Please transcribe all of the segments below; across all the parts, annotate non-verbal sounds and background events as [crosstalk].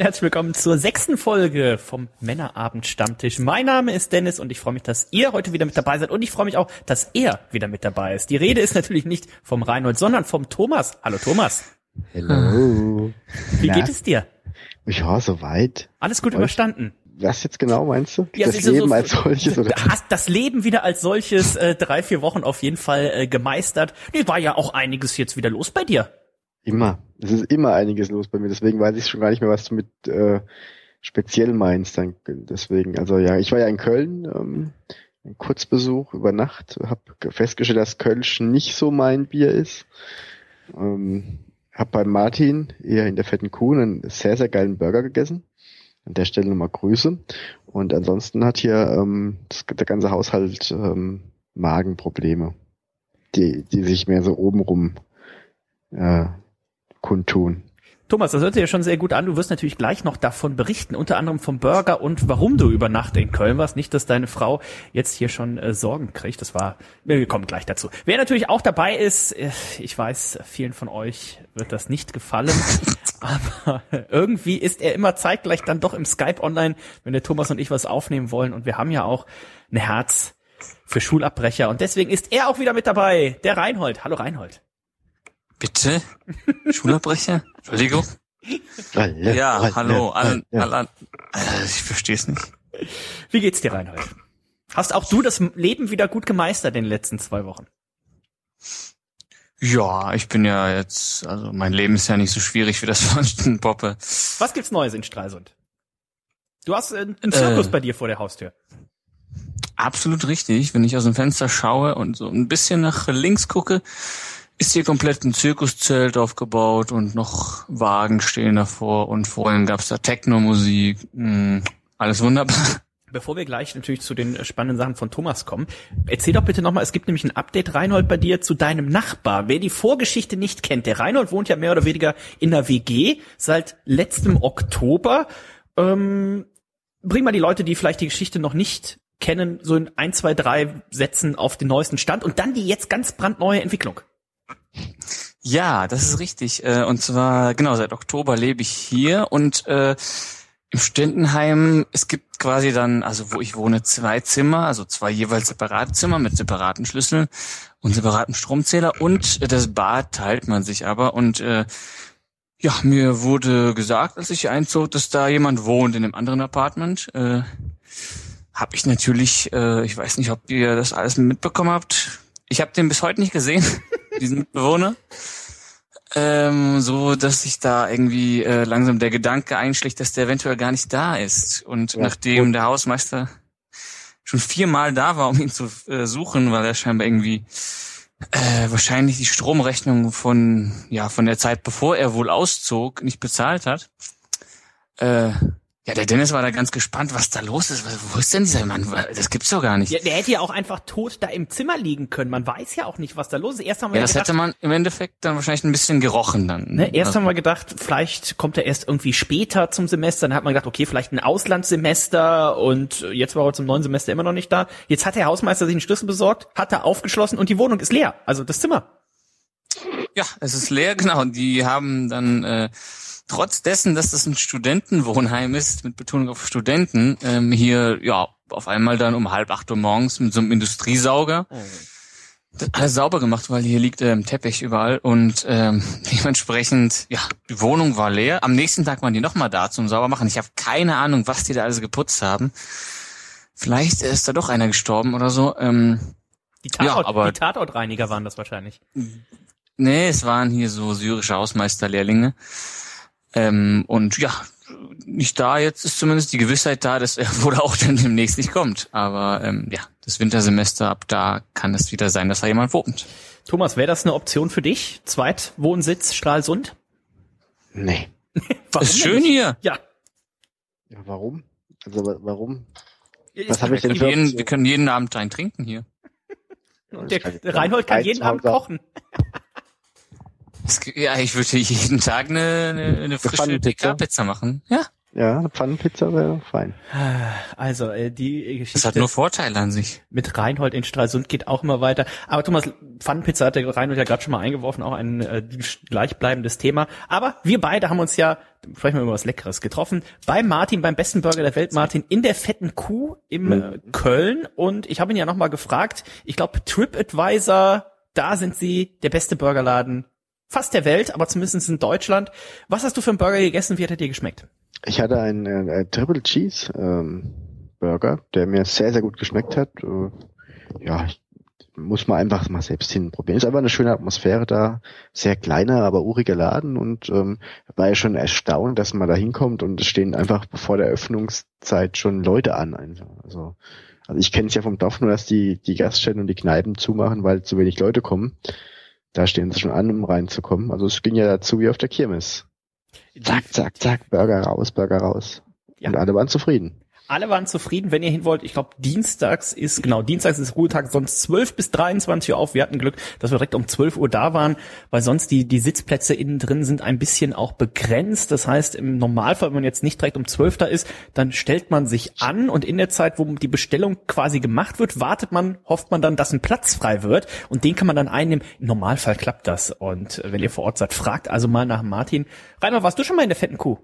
Hallo und herzlich willkommen zur sechsten Folge vom Männerabend Stammtisch. Mein Name ist Dennis und ich freue mich, dass ihr heute wieder mit dabei seid und ich freue mich auch, dass er wieder mit dabei ist. Die Rede ist natürlich nicht vom Reinhold, sondern vom Thomas. Hallo Thomas. Hello. Wie geht es dir? Ja, soweit. Alles gut überstanden. Was jetzt genau meinst du? Ja, das Leben so- als solches oder? [laughs] Hast das Leben wieder als solches äh, drei, vier Wochen auf jeden Fall äh, gemeistert. Nee, war ja auch einiges jetzt wieder los bei dir. Immer. Es ist immer einiges los bei mir. Deswegen weiß ich schon gar nicht mehr, was du mit äh, speziell meinst. Dann, deswegen, also ja, ich war ja in Köln, ähm, ein Kurzbesuch über Nacht, habe festgestellt, dass Kölsch nicht so mein Bier ist. Ähm, hab bei Martin eher in der fetten Kuh einen sehr, sehr geilen Burger gegessen. An der Stelle nochmal Grüße. Und ansonsten hat hier ähm, das, der ganze Haushalt ähm, Magenprobleme, die, die sich mehr so obenrum äh, kundtun. Thomas, das hört sich ja schon sehr gut an. Du wirst natürlich gleich noch davon berichten, unter anderem vom Burger und warum du über Nacht in Köln warst. Nicht, dass deine Frau jetzt hier schon äh, Sorgen kriegt. Das war, wir kommen gleich dazu. Wer natürlich auch dabei ist, äh, ich weiß, vielen von euch wird das nicht gefallen, [laughs] aber irgendwie ist er immer zeitgleich dann doch im Skype online, wenn der Thomas und ich was aufnehmen wollen. Und wir haben ja auch ein Herz für Schulabbrecher. Und deswegen ist er auch wieder mit dabei, der Reinhold. Hallo Reinhold. Bitte? Schulabbrecher? Entschuldigung? Ralle, Ja, ralle, hallo. An, an, äh, ich verstehe es nicht. Wie geht's dir, Reinhold? Hast auch du das Leben wieder gut gemeistert in den letzten zwei Wochen? Ja, ich bin ja jetzt, also mein Leben ist ja nicht so schwierig wie das von [laughs] Poppe. Was gibt's Neues in Stralsund? Du hast äh, einen Zirkus Äh. bei dir vor der Haustür. Absolut richtig. Wenn ich aus dem Fenster schaue und so ein bisschen nach links gucke, ist hier komplett ein Zirkuszelt aufgebaut und noch Wagen stehen davor und vorhin gab's da Techno-Musik. Hm, alles wunderbar. Bevor wir gleich natürlich zu den spannenden Sachen von Thomas kommen, erzähl doch bitte nochmal, es gibt nämlich ein Update, Reinhold, bei dir zu deinem Nachbar. Wer die Vorgeschichte nicht kennt, der Reinhold wohnt ja mehr oder weniger in der WG seit letztem Oktober. Ähm, bring mal die Leute, die vielleicht die Geschichte noch nicht kennen, so in ein, zwei, drei Sätzen auf den neuesten Stand und dann die jetzt ganz brandneue Entwicklung. Ja, das ist richtig. Äh, Und zwar, genau, seit Oktober lebe ich hier und äh, im Studentenheim, es gibt quasi dann, also wo ich wohne, zwei Zimmer, also zwei jeweils separate Zimmer mit separaten Schlüsseln und separaten Stromzähler und das Bad teilt man sich aber und äh, ja, mir wurde gesagt, als ich einzog, dass da jemand wohnt in einem anderen Apartment. Äh, hab ich natürlich, äh, ich weiß nicht, ob ihr das alles mitbekommen habt. Ich habe den bis heute nicht gesehen, diesen Mitbewohner. Ähm, so, dass sich da irgendwie äh, langsam der Gedanke einschlägt, dass der eventuell gar nicht da ist. Und Ja, nachdem der Hausmeister schon viermal da war, um ihn zu äh, suchen, weil er scheinbar irgendwie äh, wahrscheinlich die Stromrechnung von ja von der Zeit, bevor er wohl auszog, nicht bezahlt hat. Äh, ja, der Dennis war da ganz gespannt, was da los ist. Wo ist denn dieser Mann? Das gibt's doch gar nicht. Ja, der hätte ja auch einfach tot da im Zimmer liegen können. Man weiß ja auch nicht, was da los ist. Erst haben wir Ja, ja das gedacht, hätte man im Endeffekt dann wahrscheinlich ein bisschen gerochen dann. Ne, erst Also, haben wir gedacht, vielleicht kommt er erst irgendwie später zum Semester. Dann hat man gedacht, okay, vielleicht ein Auslandssemester und jetzt war er zum neuen Semester immer noch nicht da. Jetzt hat der Hausmeister sich einen Schlüssel besorgt, hat er aufgeschlossen und die Wohnung ist leer. Also das Zimmer. ja, es ist leer, genau. Die haben dann äh, trotz dessen, dass das ein Studentenwohnheim ist, mit Betonung auf Studenten, ähm, hier ja auf einmal dann um halb acht Uhr morgens mit so einem Industriesauger das alles sauber gemacht, weil hier liegt ähm, Teppich überall und ähm, [laughs] dementsprechend, ja, die Wohnung war leer. Am nächsten Tag waren die nochmal da zum Saubermachen. Ich habe keine Ahnung, was die da alles geputzt haben. Vielleicht ist da doch einer gestorben oder so. Ähm, Die, Tatort, Ja, aber- die Tatortreiniger waren das wahrscheinlich. Nee, es waren hier so syrische Hausmeisterlehrlinge. Ähm, und ja, nicht da, jetzt ist zumindest die Gewissheit da, dass er [laughs] wohl auch dann demnächst nicht kommt. Aber ähm, ja, das Wintersemester, ab da kann es wieder sein, dass da jemand wohnt. Thomas, wäre das eine Option für dich? Zweitwohnsitz Stralsund? Nee. [laughs] Warum ist schön hier. Ja. Ja, warum? Also wa- warum? Was habe ich denn Wir für können, jeden, wir können jeden Abend einen trinken hier. Und der, der Reinhold kann jeden Abend kochen. Ja, ich würde jeden Tag eine, eine, eine frische Pfannenpizza? Pizza machen. Ja, Ja, eine Pfannenpizza wäre fein. Also äh, die das Geschichte hat nur Vorteile an sich. mit Reinhold in Stralsund geht auch immer weiter. Aber Thomas, Pfannenpizza hat der Reinhold ja gerade schon mal eingeworfen, auch ein äh, gleichbleibendes Thema. Aber wir beide haben uns ja, sprechen wir über was Leckeres, getroffen. Bei Martin, beim besten Burger der Welt, Martin, in der fetten Kuh im äh, Köln. Und ich habe ihn ja nochmal gefragt, ich glaube TripAdvisor, da sind sie der beste Burgerladen fast der Welt, aber zumindest in Deutschland. Was hast du für einen Burger gegessen? Wie hat er dir geschmeckt? Ich hatte einen äh, Triple Cheese ähm, Burger, der mir sehr, sehr gut geschmeckt hat. Äh, ja, ich muss man einfach mal selbst hinprobieren. Ist einfach eine schöne Atmosphäre da, sehr kleiner, aber uriger Laden und ähm, war ja schon erstaunt, dass man da hinkommt und es stehen einfach vor der Öffnungszeit schon Leute an. Also, also ich kenne es ja vom Dorf nur, dass die, die Gaststätten und die Kneipen zumachen, weil zu wenig Leute kommen. Da stehen sie schon an, um reinzukommen. Also es ging ja dazu wie auf der Kirmes. Zack, zack, zack, Burger raus, Burger raus. Ja. Und alle waren zufrieden. Alle waren zufrieden, wenn ihr hin wollt. Ich glaube, dienstags ist, genau, dienstags ist Ruhetag, sonst 12 bis 23 Uhr auf. Wir hatten Glück, dass wir direkt um 12 Uhr da waren, weil sonst die, die Sitzplätze innen drin sind ein bisschen auch begrenzt. Das heißt, im Normalfall, wenn man jetzt nicht direkt um 12 da ist, dann stellt man sich an und in der Zeit, wo die Bestellung quasi gemacht wird, wartet man, hofft man dann, dass ein Platz frei wird und den kann man dann einnehmen. Im Normalfall klappt das. Und wenn ihr vor Ort seid, fragt also mal nach Martin. Reimer, warst du schon mal in der fetten Kuh?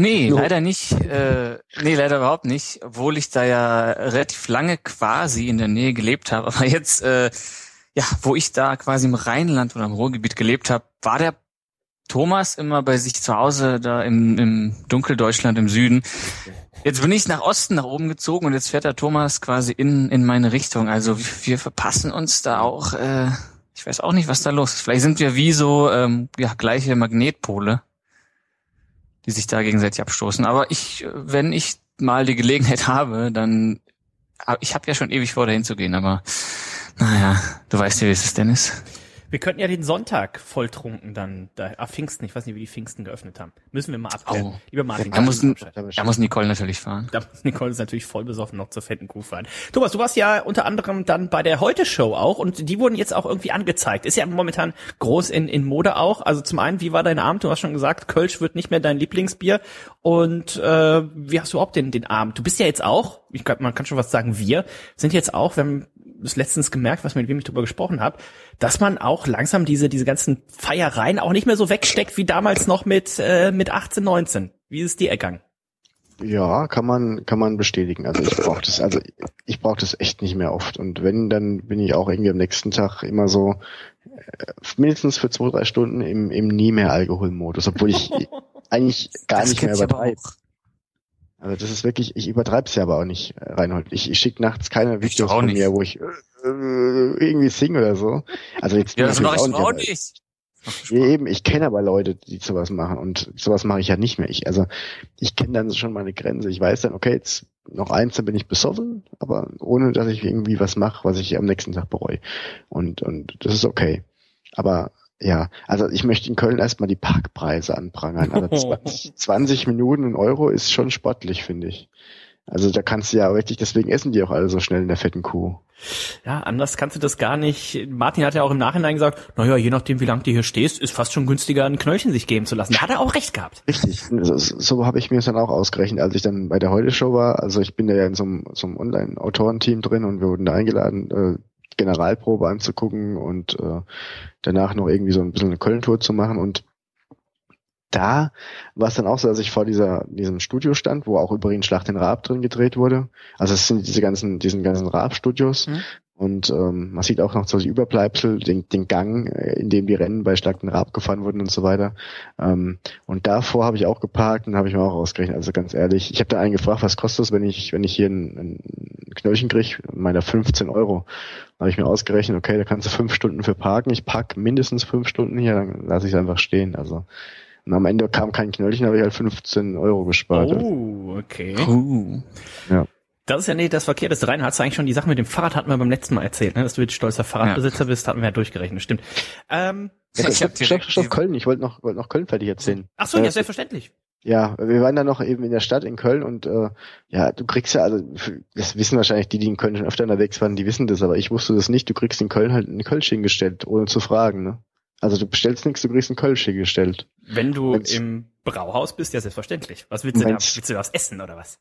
Nee, no. leider nicht. Äh, nee, leider überhaupt nicht. Obwohl ich da ja relativ lange quasi in der Nähe gelebt habe. Aber jetzt, äh, ja, wo ich da quasi im Rheinland oder im Ruhrgebiet gelebt habe, war der Thomas immer bei sich zu Hause da im, im Dunkeldeutschland im Süden. Jetzt bin ich nach Osten, nach oben gezogen und jetzt fährt der Thomas quasi in, in meine Richtung. Also wir, wir verpassen uns da auch, äh, ich weiß auch nicht, was da los ist. Vielleicht sind wir wie so ähm, ja, gleiche Magnetpole die sich da gegenseitig abstoßen. Aber ich, wenn ich mal die Gelegenheit habe, dann, ich habe ja schon ewig vor, dahin zu gehen, aber naja, du weißt ja, wie es ist, Dennis. Wir könnten ja den Sonntag volltrunken dann, da, ah, Pfingsten, ich weiß nicht, wie die Pfingsten geöffnet haben. Müssen wir mal abklären. Oh. Lieber Martin. Da muss, da muss Nicole natürlich fahren. Da muss Nicole ist natürlich voll besoffen noch zur fetten Kuh fahren. Thomas, du warst ja unter anderem dann bei der Heute-Show auch und die wurden jetzt auch irgendwie angezeigt. Ist ja momentan groß in, in Mode auch. Also zum einen, wie war dein Abend? Du hast schon gesagt, Kölsch wird nicht mehr dein Lieblingsbier. Und äh, wie hast du überhaupt den, den Abend? Du bist ja jetzt auch, ich glaub, man kann schon was sagen, wir sind jetzt auch, wir haben das letztens gemerkt, was mit wem ich drüber gesprochen habe, dass man auch langsam diese diese ganzen Feiereien auch nicht mehr so wegsteckt wie damals noch mit äh, mit 18, 19. Wie ist es dir ergangen? Ja, kann man kann man bestätigen. Also ich brauche das also ich brauche das echt nicht mehr oft und wenn dann bin ich auch irgendwie am nächsten Tag immer so äh, mindestens für zwei drei Stunden im im nie mehr Alkoholmodus, obwohl ich [laughs] eigentlich gar das nicht mehr übertreibe. Also das ist wirklich, ich übertreibe es ja aber auch nicht, äh, Reinhold. Ich, ich schicke nachts keine Videos von mir, wo ich äh, irgendwie singe oder so. Also jetzt ja, das mache ich auch nicht. nicht. Ja, eben, ich kenne aber Leute, die sowas machen und sowas mache ich ja nicht mehr. Ich, also ich kenne dann schon meine Grenze. Ich weiß dann, okay, jetzt noch eins, dann bin ich besoffen, aber ohne dass ich irgendwie was mache, was ich am nächsten Tag bereue. Und, und das ist okay. Aber ja, also ich möchte in Köln erstmal die Parkpreise anprangern. Also [laughs] 20, 20 Minuten in Euro ist schon sportlich, finde ich. Also da kannst du ja richtig, deswegen essen die auch alle so schnell in der fetten Kuh. Ja, anders kannst du das gar nicht. Martin hat ja auch im Nachhinein gesagt, naja, je nachdem, wie lange du hier stehst, ist fast schon günstiger, ein Knöllchen sich geben zu lassen. Da hat er auch recht gehabt. Richtig. So, so habe ich mir es dann auch ausgerechnet, als ich dann bei der Heute-Show war. Also ich bin ja in so einem, so einem Online-Autorenteam drin und wir wurden da eingeladen, äh, Generalprobe anzugucken und äh, danach noch irgendwie so ein bisschen eine Köln-Tour zu machen und da war es dann auch so, dass ich vor dieser, diesem Studio stand, wo auch übrigens Schlacht den Raab drin gedreht wurde. Also es sind diese ganzen, diesen ganzen Raab-Studios. Mhm. Und ähm, man sieht auch noch so die Überbleibsel, den, den Gang, äh, in dem die Rennen bei Schlag den Raab gefahren wurden und so weiter. Ähm, und davor habe ich auch geparkt und habe ich mir auch ausgerechnet. Also ganz ehrlich, ich habe da einen gefragt, was kostet es, wenn ich, wenn ich hier ein, ein Knöllchen kriege? Meiner 15 Euro. Da habe ich mir ausgerechnet, okay, da kannst du fünf Stunden für parken. Ich park mindestens fünf Stunden hier, dann lasse ich es einfach stehen. Also und am Ende kam kein Knöllchen, habe ich halt 15 Euro gespart. Oh, okay. Uh. Ja. Das ist ja nicht das Verkehrteste. Rein hast du eigentlich schon die Sache mit dem Fahrrad hatten wir beim letzten Mal erzählt, ne? dass du jetzt stolzer Fahrradbesitzer ja. bist, hatten wir ja durchgerechnet, stimmt. Ähm, ja, ich stopp, stopp, stopp, Köln, ich wollte noch, wollte noch Köln fertig erzählen. Ach so, ja, selbstverständlich. Ja, wir waren dann noch eben in der Stadt in Köln und äh, ja, du kriegst ja, also das wissen wahrscheinlich die, die in Köln schon öfter unterwegs waren, die wissen das, aber ich wusste das nicht, du kriegst in Köln halt einen Kölsch hingestellt, ohne zu fragen, ne? Also du bestellst nichts, du kriegst einen Kölsch hingestellt. Wenn du wenn's, im Brauhaus bist, ja selbstverständlich. Was willst du da? Willst du was essen oder was?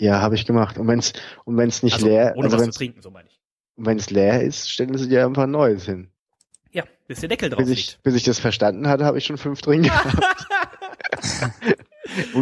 Ja, habe ich gemacht. Und wenn's und wenn's nicht also, leer, ohne also was zu trinken, so meine ich. Und wenn es leer ist, stellen sie dir einfach ein neues hin. Ja, bis der Deckel drauf Bis ich, bis ich das verstanden hatte, habe ich schon fünf drin gehabt. [laughs]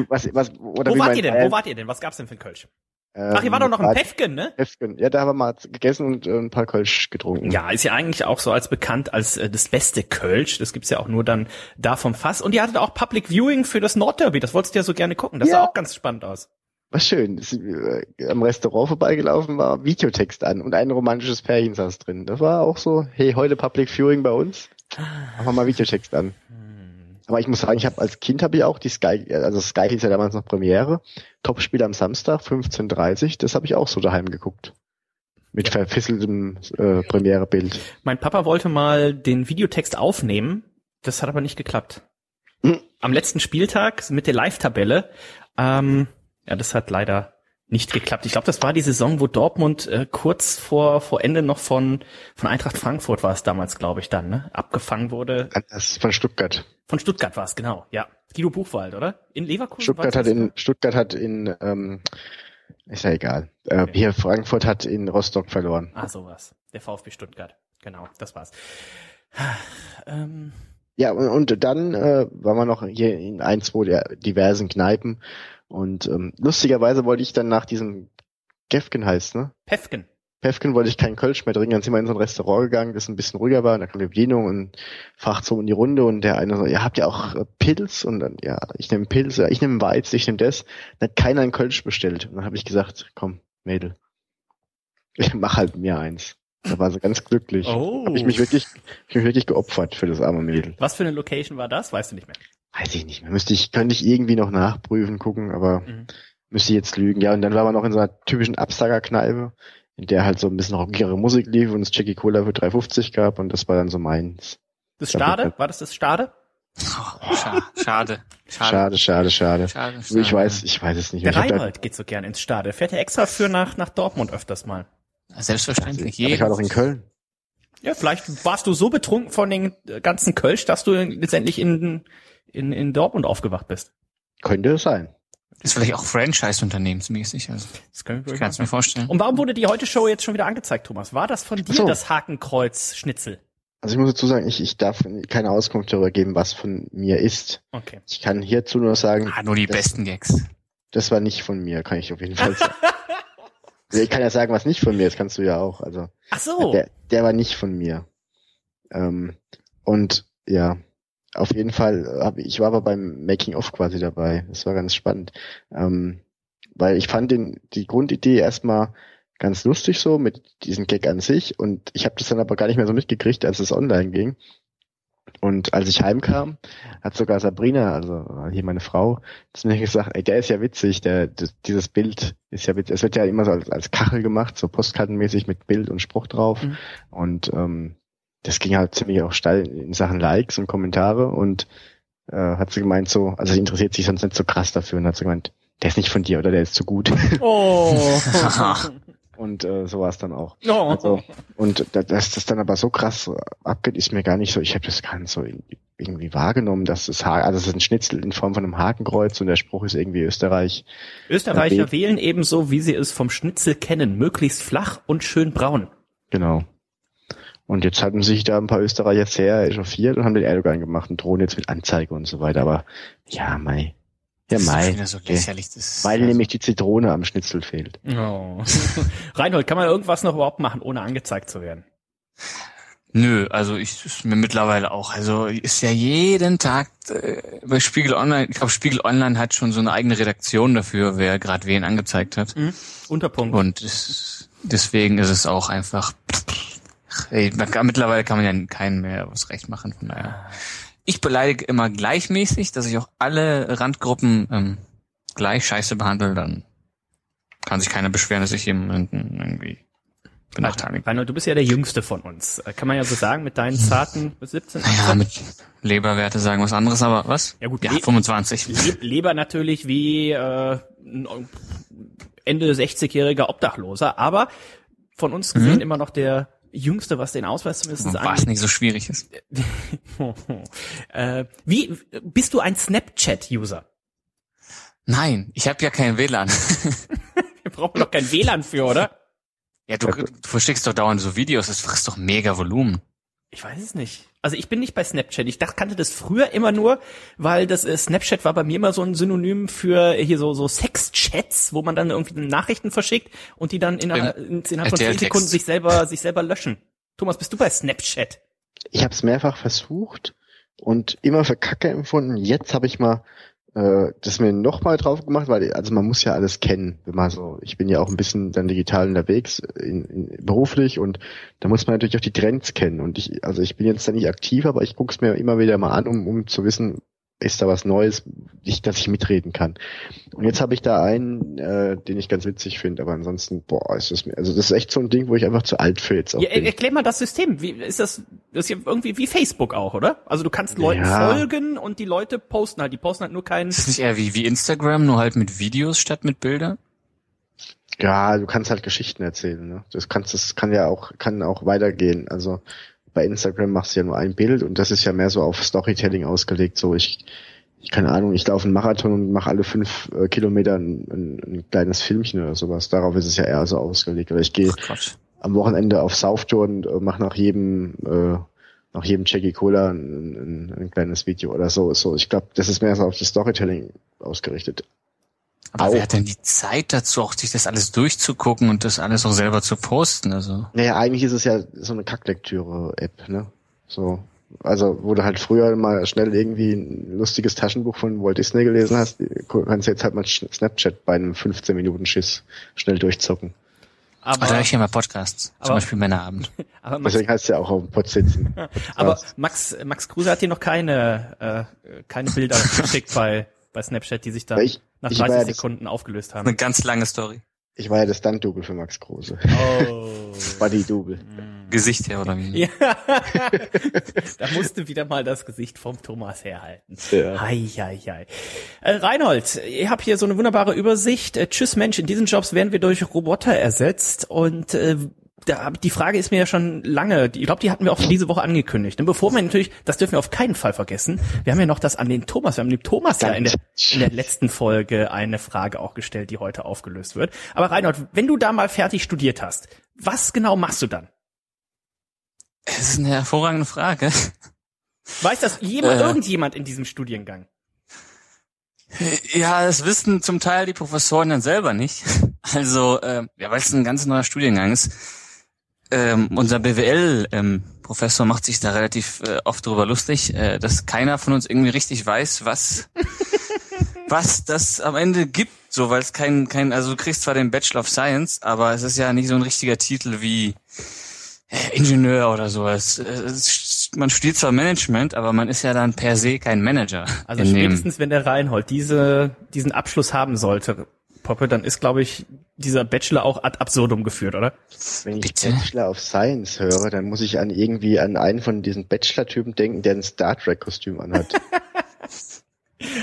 was, was, oder Wo wart ihr denn? Wo wart ihr denn? Was gab's denn für ein Kölsch? ähm, Ach, ihr wart doch noch in war- Pefken, ne? Pefken. Ja, da haben wir mal gegessen und äh, ein paar Kölsch getrunken. Ja, ist ja eigentlich auch so als bekannt als äh, das beste Kölsch. Das gibt's ja auch nur dann da vom Fass. Und ihr hattet auch Public Viewing für das Nordderby. Das wolltest du ja so gerne gucken. Das Ja. sah auch ganz spannend aus. War schön. Ist, äh, am Restaurant vorbeigelaufen, war Videotext an und ein romantisches Pärchen saß drin. Das war auch so, hey, heute Public Viewing bei uns. Machen wir mal Videotext an. Aber ich muss sagen, ich habe als Kind habe ich auch die Sky, also Sky hieß ja damals noch Premiere, Topspiel am Samstag, 15.30 das habe ich auch so daheim geguckt. Mit verfisseltem äh, Premierebild. Mein Papa wollte mal den Videotext aufnehmen. Das hat aber nicht geklappt. Hm. Am letzten Spieltag mit der Live-Tabelle. Ähm, ja, das hat leider nicht geklappt. Ich glaube, das war die Saison, wo Dortmund äh, kurz vor vor Ende noch von von Eintracht Frankfurt war es damals, glaube ich, dann, ne? Abgefangen wurde. Das ist von Stuttgart. Von Stuttgart war es, genau. Ja. Guido Buchwald, oder? In Leverkusen? Stuttgart hat in das? Stuttgart hat in ähm, ist ja egal. Äh, Okay. Hier Frankfurt hat in Rostock verloren. Ah, sowas. Der VfB Stuttgart. Genau, das war's. [sighs] ähm, Ja, und, und dann äh, waren wir noch hier in ein, zwei der diversen Kneipen. Und ähm, lustigerweise wollte ich dann nach diesem Gefgen heißt, ne? Pefken. Pefken wollte ich keinen Kölsch mehr trinken, dann sind wir in so ein Restaurant gegangen, das ein bisschen ruhiger war, und da kam die Bedienung und fragt so in die Runde und der eine so, ja, habt ihr auch äh, Pilz? Und dann, ja, ich nehme Pilz, ja, ich nehme Weiz, ich nehme das. Dann hat keiner einen Kölsch bestellt. Und dann habe ich gesagt, komm, Mädel, ich mach halt mir eins. Da war sie ganz glücklich. Oh. Hab ich mich wirklich, hab ich mich wirklich geopfert für das arme Mädel. Was für eine Location war das? Weißt du nicht mehr. Weiß ich nicht mehr. Müsste ich, könnte ich irgendwie noch nachprüfen, gucken, aber Mhm. müsste ich jetzt lügen. Ja, und dann waren wir noch in so einer typischen Absagerkneipe, in der halt so ein bisschen rockigere Musik lief und es Jackie Cola für 3,50 gab und das war dann so meins. Das Stade? bitte. War das das Stade? Oh, scha schade. Schade, schade, schade. Schade, Du, Ich weiß, ich weiß es nicht Der Reinhold geht so gern ins Stade. Fährt er extra für nach, nach Dortmund öfters mal. Selbstverständlich. ich war doch in Köln. Ja, vielleicht warst du so betrunken von den äh, ganzen Kölsch, dass du letztendlich in, in, in Dortmund aufgewacht bist. Könnte es sein. Ist vielleicht auch Franchise-unternehmensmäßig. Also, Das kann ich ich kann es mir vorstellen. Und warum wurde die Heute-Show jetzt schon wieder angezeigt, Thomas? War das von dir, so. das Hakenkreuz-Schnitzel? Also ich muss dazu sagen, ich, ich darf keine Auskunft darüber geben, was von mir ist. Okay. Ich kann hierzu nur sagen, Ah, nur die das, besten Gags. das war nicht von mir, kann ich auf jeden Fall sagen. Ja, [laughs] ich kann ja sagen, was nicht von mir ist, kannst du ja auch. Also Ach so. Der, der war nicht von mir. Ähm, und ja, auf jeden Fall habe ich war aber beim Making of quasi dabei. Das war ganz spannend, ähm, weil ich fand den die Grundidee erstmal ganz lustig so mit diesem Gag an sich und ich habe das dann aber gar nicht mehr so mitgekriegt, als es online ging. Und als ich heimkam, hat sogar Sabrina, also hier meine Frau, zu mir gesagt, ey, der ist ja witzig, der, das, dieses Bild ist ja witzig. Es wird ja immer so als, als Kachel gemacht, so postkartenmäßig mit Bild und Spruch drauf. Mhm. Und ähm, das ging halt ziemlich auch steil in Sachen Likes und Kommentare und äh, hat sie gemeint so, also sie interessiert sich sonst nicht so krass dafür und hat sie gemeint, der ist nicht von dir oder der ist zu gut. Oh. [laughs] und äh, so war es dann auch. oh. Also, und da- dass das dann aber so krass abgeht, ist mir gar nicht so, ich habe das gar nicht so irgendwie wahrgenommen, dass es also es ist ein Schnitzel in Form von einem Hakenkreuz und der Spruch ist irgendwie Österreich. Österreicher Ja, wählen ebenso, wie sie es vom Schnitzel kennen, möglichst flach und schön braun. Genau. Und jetzt hatten sich da ein paar Österreicher sehr echauffiert und haben den Erdogan gemacht und drohen jetzt mit Anzeige und so weiter. Aber ja, Mai. Ja, Das ist Mai. so Okay. lächerlich. Das ist, Weil also, nämlich die Zitrone am Schnitzel fehlt. Oh. [laughs] Reinhold, kann man irgendwas noch überhaupt machen, ohne angezeigt zu werden? Nö, also ich ist mir mittlerweile auch. Also ist ja jeden Tag äh, bei Spiegel Online. Ich glaube, Spiegel Online hat schon so eine eigene Redaktion dafür, wer gerade wen angezeigt hat. Unterpunkt. Und es, deswegen ist es auch einfach. Ey, kann, mittlerweile kann man ja keinen mehr was recht machen. Von daher. Ich beleidige immer gleichmäßig, dass ich auch alle Randgruppen ähm, gleich scheiße behandle. Dann kann sich keiner beschweren, dass ich jemanden irgendwie benachteilige. Reinhold, du bist ja der Jüngste von uns. Äh, Kann man ja so sagen, mit deinen zarten [laughs] 17, 18? Ja, mit Leberwerte sagen was anderes, aber was? Ja gut, ja Le- 25. Le Leber natürlich wie äh, ein Ende 60-jähriger Obdachloser, aber von uns gesehen Mhm. immer noch der Jüngste, was den Ausweis zumindest Was angeht. nicht so schwierig ist. [laughs] äh, wie bist du ein Snapchat-User? Nein, ich habe ja kein WLAN. [laughs] Wir brauchen doch kein WLAN für, oder? Ja, du, du verschickst doch dauernd so Videos, das frisst doch mega Volumen. Ich weiß es nicht. Also ich bin nicht bei Snapchat. Ich dachte, kannte das früher immer nur, weil das äh, Snapchat war bei mir immer so ein Synonym für hier so so Sexchats, wo man dann irgendwie Nachrichten verschickt und die dann innerhalb, innerhalb von zehn Sekunden sich selber sich selber löschen. Thomas, bist du bei Snapchat? Ich habe es mehrfach versucht und immer für Kacke empfunden. Jetzt habe ich mal äh, das mir nochmal drauf gemacht, weil also man muss ja alles kennen, wenn man so, ich bin ja auch ein bisschen dann digital unterwegs in, in, beruflich und da muss man natürlich auch die Trends kennen und ich, also ich bin jetzt da nicht aktiv, aber ich gucke es mir immer wieder mal an, um, um zu wissen, ist da was Neues, nicht, dass ich mitreden kann. Und jetzt habe ich da einen, äh, den ich ganz witzig finde, aber ansonsten, boah, ist das mir, also das ist echt so ein Ding, wo ich einfach zu alt für jetzt auch ja, bin. Erklär mal das System. Wie ist das? Das ist ja irgendwie wie Facebook auch, oder? Also du kannst Leuten ja. folgen und die Leute posten halt. Die posten halt nur keinen. Ist das nicht eher wie, wie Instagram, nur halt mit Videos statt mit Bildern? Ja, du kannst halt Geschichten erzählen. Ne? Das kannst, das kann ja auch, kann auch weitergehen. Also bei Instagram machst du ja nur ein Bild und das ist ja mehr so auf Storytelling ausgelegt. So ich, ich keine Ahnung, ich laufe einen Marathon und mache alle fünf äh, Kilometer ein, ein, ein, kleines Filmchen oder sowas. Darauf ist es ja eher so ausgelegt. Oder ich gehe am Wochenende auf Southtour und äh, mache nach jedem äh, nach jedem Jackie Cola ein, ein, ein kleines Video oder so. So, ich glaube, das ist mehr so auf das Storytelling ausgerichtet. Aber auch. wer hat denn die Zeit dazu, auch sich das alles durchzugucken und das alles auch selber zu posten? Also. Naja, eigentlich ist es ja so eine Kacklektüre-App, ne? So. Also, wo du halt früher mal schnell irgendwie ein lustiges Taschenbuch von Walt Disney gelesen hast, kannst du jetzt halt mal Snapchat bei einem 15 Minuten Schiss schnell durchzocken. Aber, Oder ich hier mal Podcasts, zum Beispiel Männerabend. [laughs] Aber Max, Deswegen heißt es ja auch auf dem Pod sitzen. [laughs] aber Max, Max Kruse hat dir noch keine, äh, keine Bilder [laughs] geschickt bei, bei Snapchat, die sich da ich, nach 30 ja Sekunden aufgelöst haben. Eine ganz lange Story. Ich war ja das Stunt-Double für Max Kruse. Oh. [laughs] Body-Double. Mm. Gesicht her, oder wie? Ja. [laughs] da musste wieder mal das Gesicht vom Thomas herhalten. Ja. Hei, hei, hei. Äh, Reinhold, ihr habt hier so eine wunderbare Übersicht. Äh, tschüss Mensch, in diesen Jobs werden wir durch Roboter ersetzt und äh, da, die Frage ist mir ja schon lange, ich glaube, die hatten wir auch diese Woche angekündigt. Und bevor wir natürlich, das dürfen wir auf keinen Fall vergessen, wir haben ja noch das an den Thomas, wir haben dem Thomas ja in der, in der letzten Folge eine Frage auch gestellt, die heute aufgelöst wird. Aber Reinhold, wenn du da mal fertig studiert hast, was genau machst du dann? Das ist eine hervorragende Frage. Weiß das jemand, äh, irgendjemand in diesem Studiengang? Ja, das wissen zum Teil die Professoren dann selber nicht. Also, äh, ja, weil es ein ganz neuer Studiengang ist ähm, unser BWL-Professor ähm, macht sich da relativ äh, oft drüber lustig, äh, dass keiner von uns irgendwie richtig weiß, was [laughs] was das am Ende gibt, so weil es kein kein also du kriegst zwar den Bachelor of Science, aber es ist ja nicht so ein richtiger Titel wie äh, Ingenieur oder sowas. Es, man studiert zwar Management, aber man ist ja dann per se kein Manager. Also spätestens, wenn der Reinhold diese diesen Abschluss haben sollte, Poppe, dann ist, glaube ich, dieser Bachelor auch ad absurdum geführt, oder? Wenn ich Bitte? Bachelor of Science höre, dann muss ich an irgendwie an einen von diesen Bachelor-Typen denken, der ein Star Trek-Kostüm anhat. [laughs]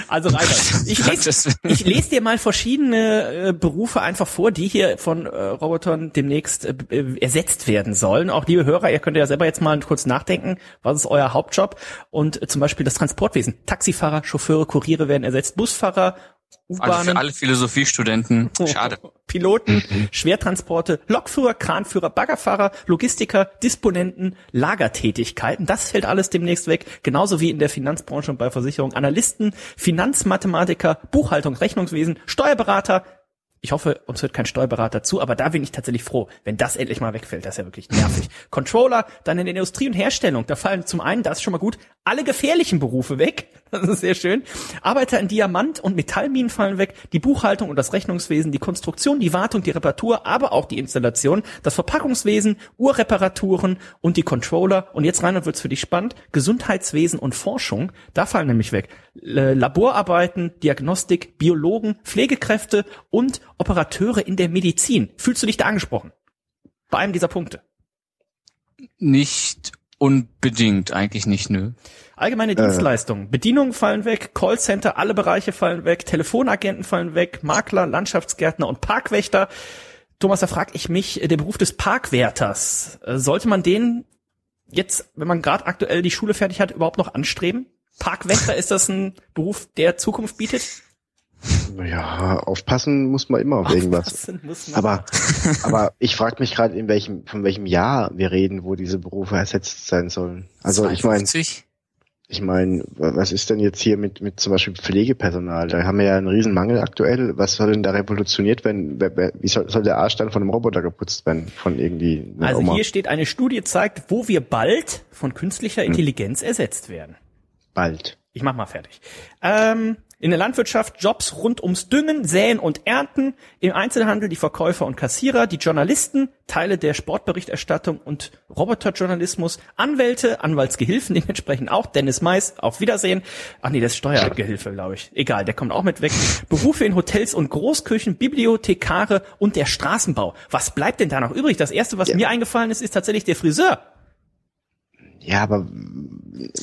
Also Reiter, ich [laughs] lese, ich lese dir mal verschiedene äh, Berufe einfach vor, die hier von äh, Robotern demnächst äh, äh, ersetzt werden sollen. Auch liebe Hörer, ihr könnt ja selber jetzt mal kurz nachdenken, was ist euer Hauptjob? Und äh, zum Beispiel das Transportwesen. Taxifahrer, Chauffeure, Kuriere werden ersetzt, Busfahrer. Also für alle Philosophiestudenten. [laughs] Schade. Piloten, Schwertransporte, Lokführer, Kranführer, Baggerfahrer, Logistiker, Disponenten, Lagertätigkeiten. Das fällt alles demnächst weg. Genauso wie in der Finanzbranche und bei Versicherungen. Analysten, Finanzmathematiker, Buchhaltung, Rechnungswesen, Steuerberater, ich hoffe, uns hört kein Steuerberater zu, aber da bin ich tatsächlich froh, wenn das endlich mal wegfällt. Das ist ja wirklich nervig. Controller, dann in der Industrie und Herstellung. Da fallen zum einen, das ist schon mal gut, alle gefährlichen Berufe weg. Das ist sehr schön. Arbeiter in Diamant- und Metallminen fallen weg. Die Buchhaltung und das Rechnungswesen, die Konstruktion, die Wartung, die Reparatur, aber auch die Installation, das Verpackungswesen, Uhrreparaturen und die Controller. Und jetzt rein und wird's für dich spannend. Gesundheitswesen und Forschung, da fallen nämlich weg. Laborarbeiten, Diagnostik, Biologen, Pflegekräfte und Operateure in der Medizin. Fühlst du dich da angesprochen? Bei einem dieser Punkte? Nicht unbedingt, eigentlich nicht, nö. Allgemeine äh. Dienstleistungen. Bedienungen fallen weg, Callcenter, alle Bereiche fallen weg, Telefonagenten fallen weg, Makler, Landschaftsgärtner und Parkwächter. Thomas, da frage ich mich, der Beruf des Parkwärters, äh, sollte man den jetzt, wenn man gerade aktuell die Schule fertig hat, überhaupt noch anstreben? Parkwächter, ist das ein Beruf, der Zukunft bietet? Ja, aufpassen muss man immer auf irgendwas. Muss man. Aber, aber ich frage mich gerade, in welchem, von welchem Jahr wir reden, wo diese Berufe ersetzt sein sollen. Also ich meine, 52? ich meine, was ist denn jetzt hier mit, mit zum Beispiel Pflegepersonal? Da haben wir ja einen riesen Mangel aktuell. Was soll denn da revolutioniert werden? Wer- wer- Wie soll, soll der Arsch dann von einem Roboter geputzt werden? Von irgendwie Also Oma? hier steht, eine Studie zeigt, wo wir bald von künstlicher Intelligenz ersetzt werden. Bald. Ich mach mal fertig. Ähm, in der Landwirtschaft Jobs rund ums Düngen, Säen und Ernten, im Einzelhandel die Verkäufer und Kassierer, die Journalisten, Teile der Sportberichterstattung und Roboterjournalismus, Anwälte, Anwaltsgehilfen [laughs] dementsprechend auch, Dennis Mais, auf Wiedersehen. Ach nee, das ist Steuergehilfe, glaube ich. Egal, der kommt auch mit weg. Berufe in Hotels und Großküchen, Bibliothekare und der Straßenbau. Was bleibt denn da noch übrig? Das erste, was Ja. mir eingefallen ist, ist tatsächlich der Friseur. Ja, aber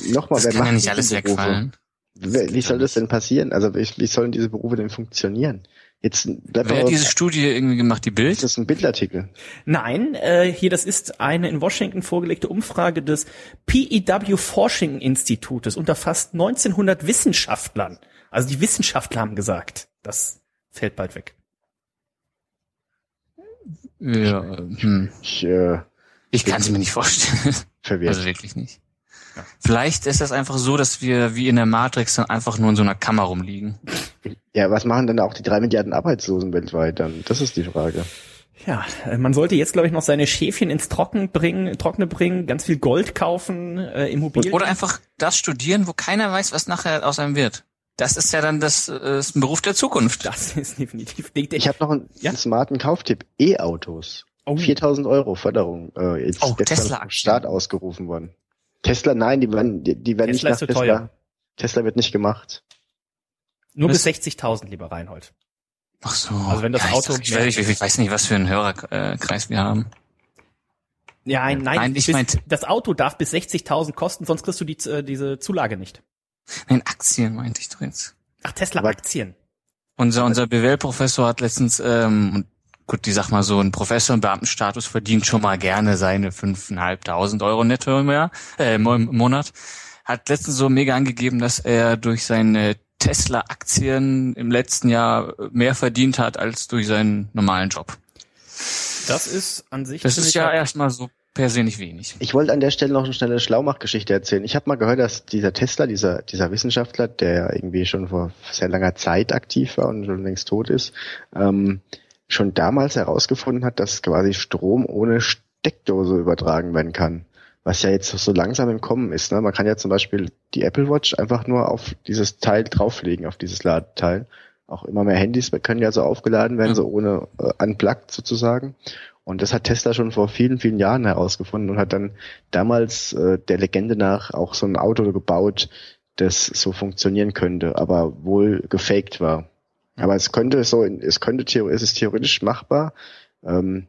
nochmal, Das wer kann macht ja nicht alles Berufe? wegfallen. Wie soll das denn passieren? Also wie, wie sollen diese Berufe denn funktionieren? Jetzt Wer hat diese Studie irgendwie gemacht? Die ist Bild? das ein Bildartikel? Nein, äh, hier, das ist eine in Washington vorgelegte Umfrage des PEW Forschung Institutes unter fast 1900 Wissenschaftlern. Also die Wissenschaftler haben gesagt, das fällt bald weg. Ja, hm. Ich äh, Ich kann es mir nicht vorstellen. verwirrt. Also wirklich nicht. Vielleicht ist das einfach so, dass wir wie in der Matrix dann einfach nur in so einer Kammer rumliegen. ja, was machen denn auch die drei Milliarden Arbeitslosen weltweit dann? Das ist die Frage. Ja, äh, man sollte jetzt, glaube ich, noch seine Schäfchen ins Trocken bringen, Trockene bringen, ganz viel Gold kaufen, äh, Immobilien. Oder einfach das studieren, wo keiner weiß, was nachher aus einem wird. Das ist ja dann das, äh, ist ein Beruf der Zukunft. das [laughs] ist definitiv. Der, Ich habe noch einen, Ja? einen smarten Kauftipp. E-Autos. Oh. 4000 Euro Förderung. Äh, jetzt Oh, vom Staat ausgerufen worden. Tesla, nein, die werden, die, die werden Tesla nicht ist nach zu Tesla. teuer. Tesla wird nicht gemacht. nur bis Das- 60.000, lieber Reinhold. Ach so. Also wenn das ja, Auto Ich, ich, ich, ich weiß nicht, was für einen Hörerkreis wir haben. Ja, nein, nein, Nein, ich bis, meinte- das Auto darf bis 60.000 kosten, sonst kriegst du die, äh, diese Zulage nicht. Nein, Aktien meinte ich doch jetzt. Ach, Tesla Aber- Aktien. Unser, unser BWL-Professor hat letztens, ähm, gut, ich sag mal so, ein Professor im Beamtenstatus verdient schon mal gerne seine 5.500 Euro netto im Jahr, äh, im Monat. Hat letztens so mega angegeben, dass er durch seine Tesla-Aktien im letzten Jahr mehr verdient hat als durch seinen normalen Job. Das ist an sich Das ist ja erstmal so per se nicht wenig. Ich wollte an der Stelle noch eine schnelle Schlaumachgeschichte erzählen. Ich habe mal gehört, dass dieser Tesla, dieser, dieser Wissenschaftler, der irgendwie schon vor sehr langer Zeit aktiv war und schon längst tot ist, ähm, schon damals herausgefunden hat, dass quasi Strom ohne Steckdose übertragen werden kann. Was ja jetzt so langsam im Kommen ist. Ne? Man kann ja zum Beispiel die Apple Watch einfach nur auf dieses Teil drauflegen, auf dieses Ladeteil. Auch immer mehr Handys können ja so aufgeladen werden, Ja. so ohne äh, unplugged sozusagen. Und das hat Tesla schon vor vielen, vielen Jahren herausgefunden und hat dann damals äh, der Legende nach auch so ein Auto gebaut, das so funktionieren könnte, aber wohl gefaked war. Aber es könnte so, es könnte es ist theoretisch machbar, ähm,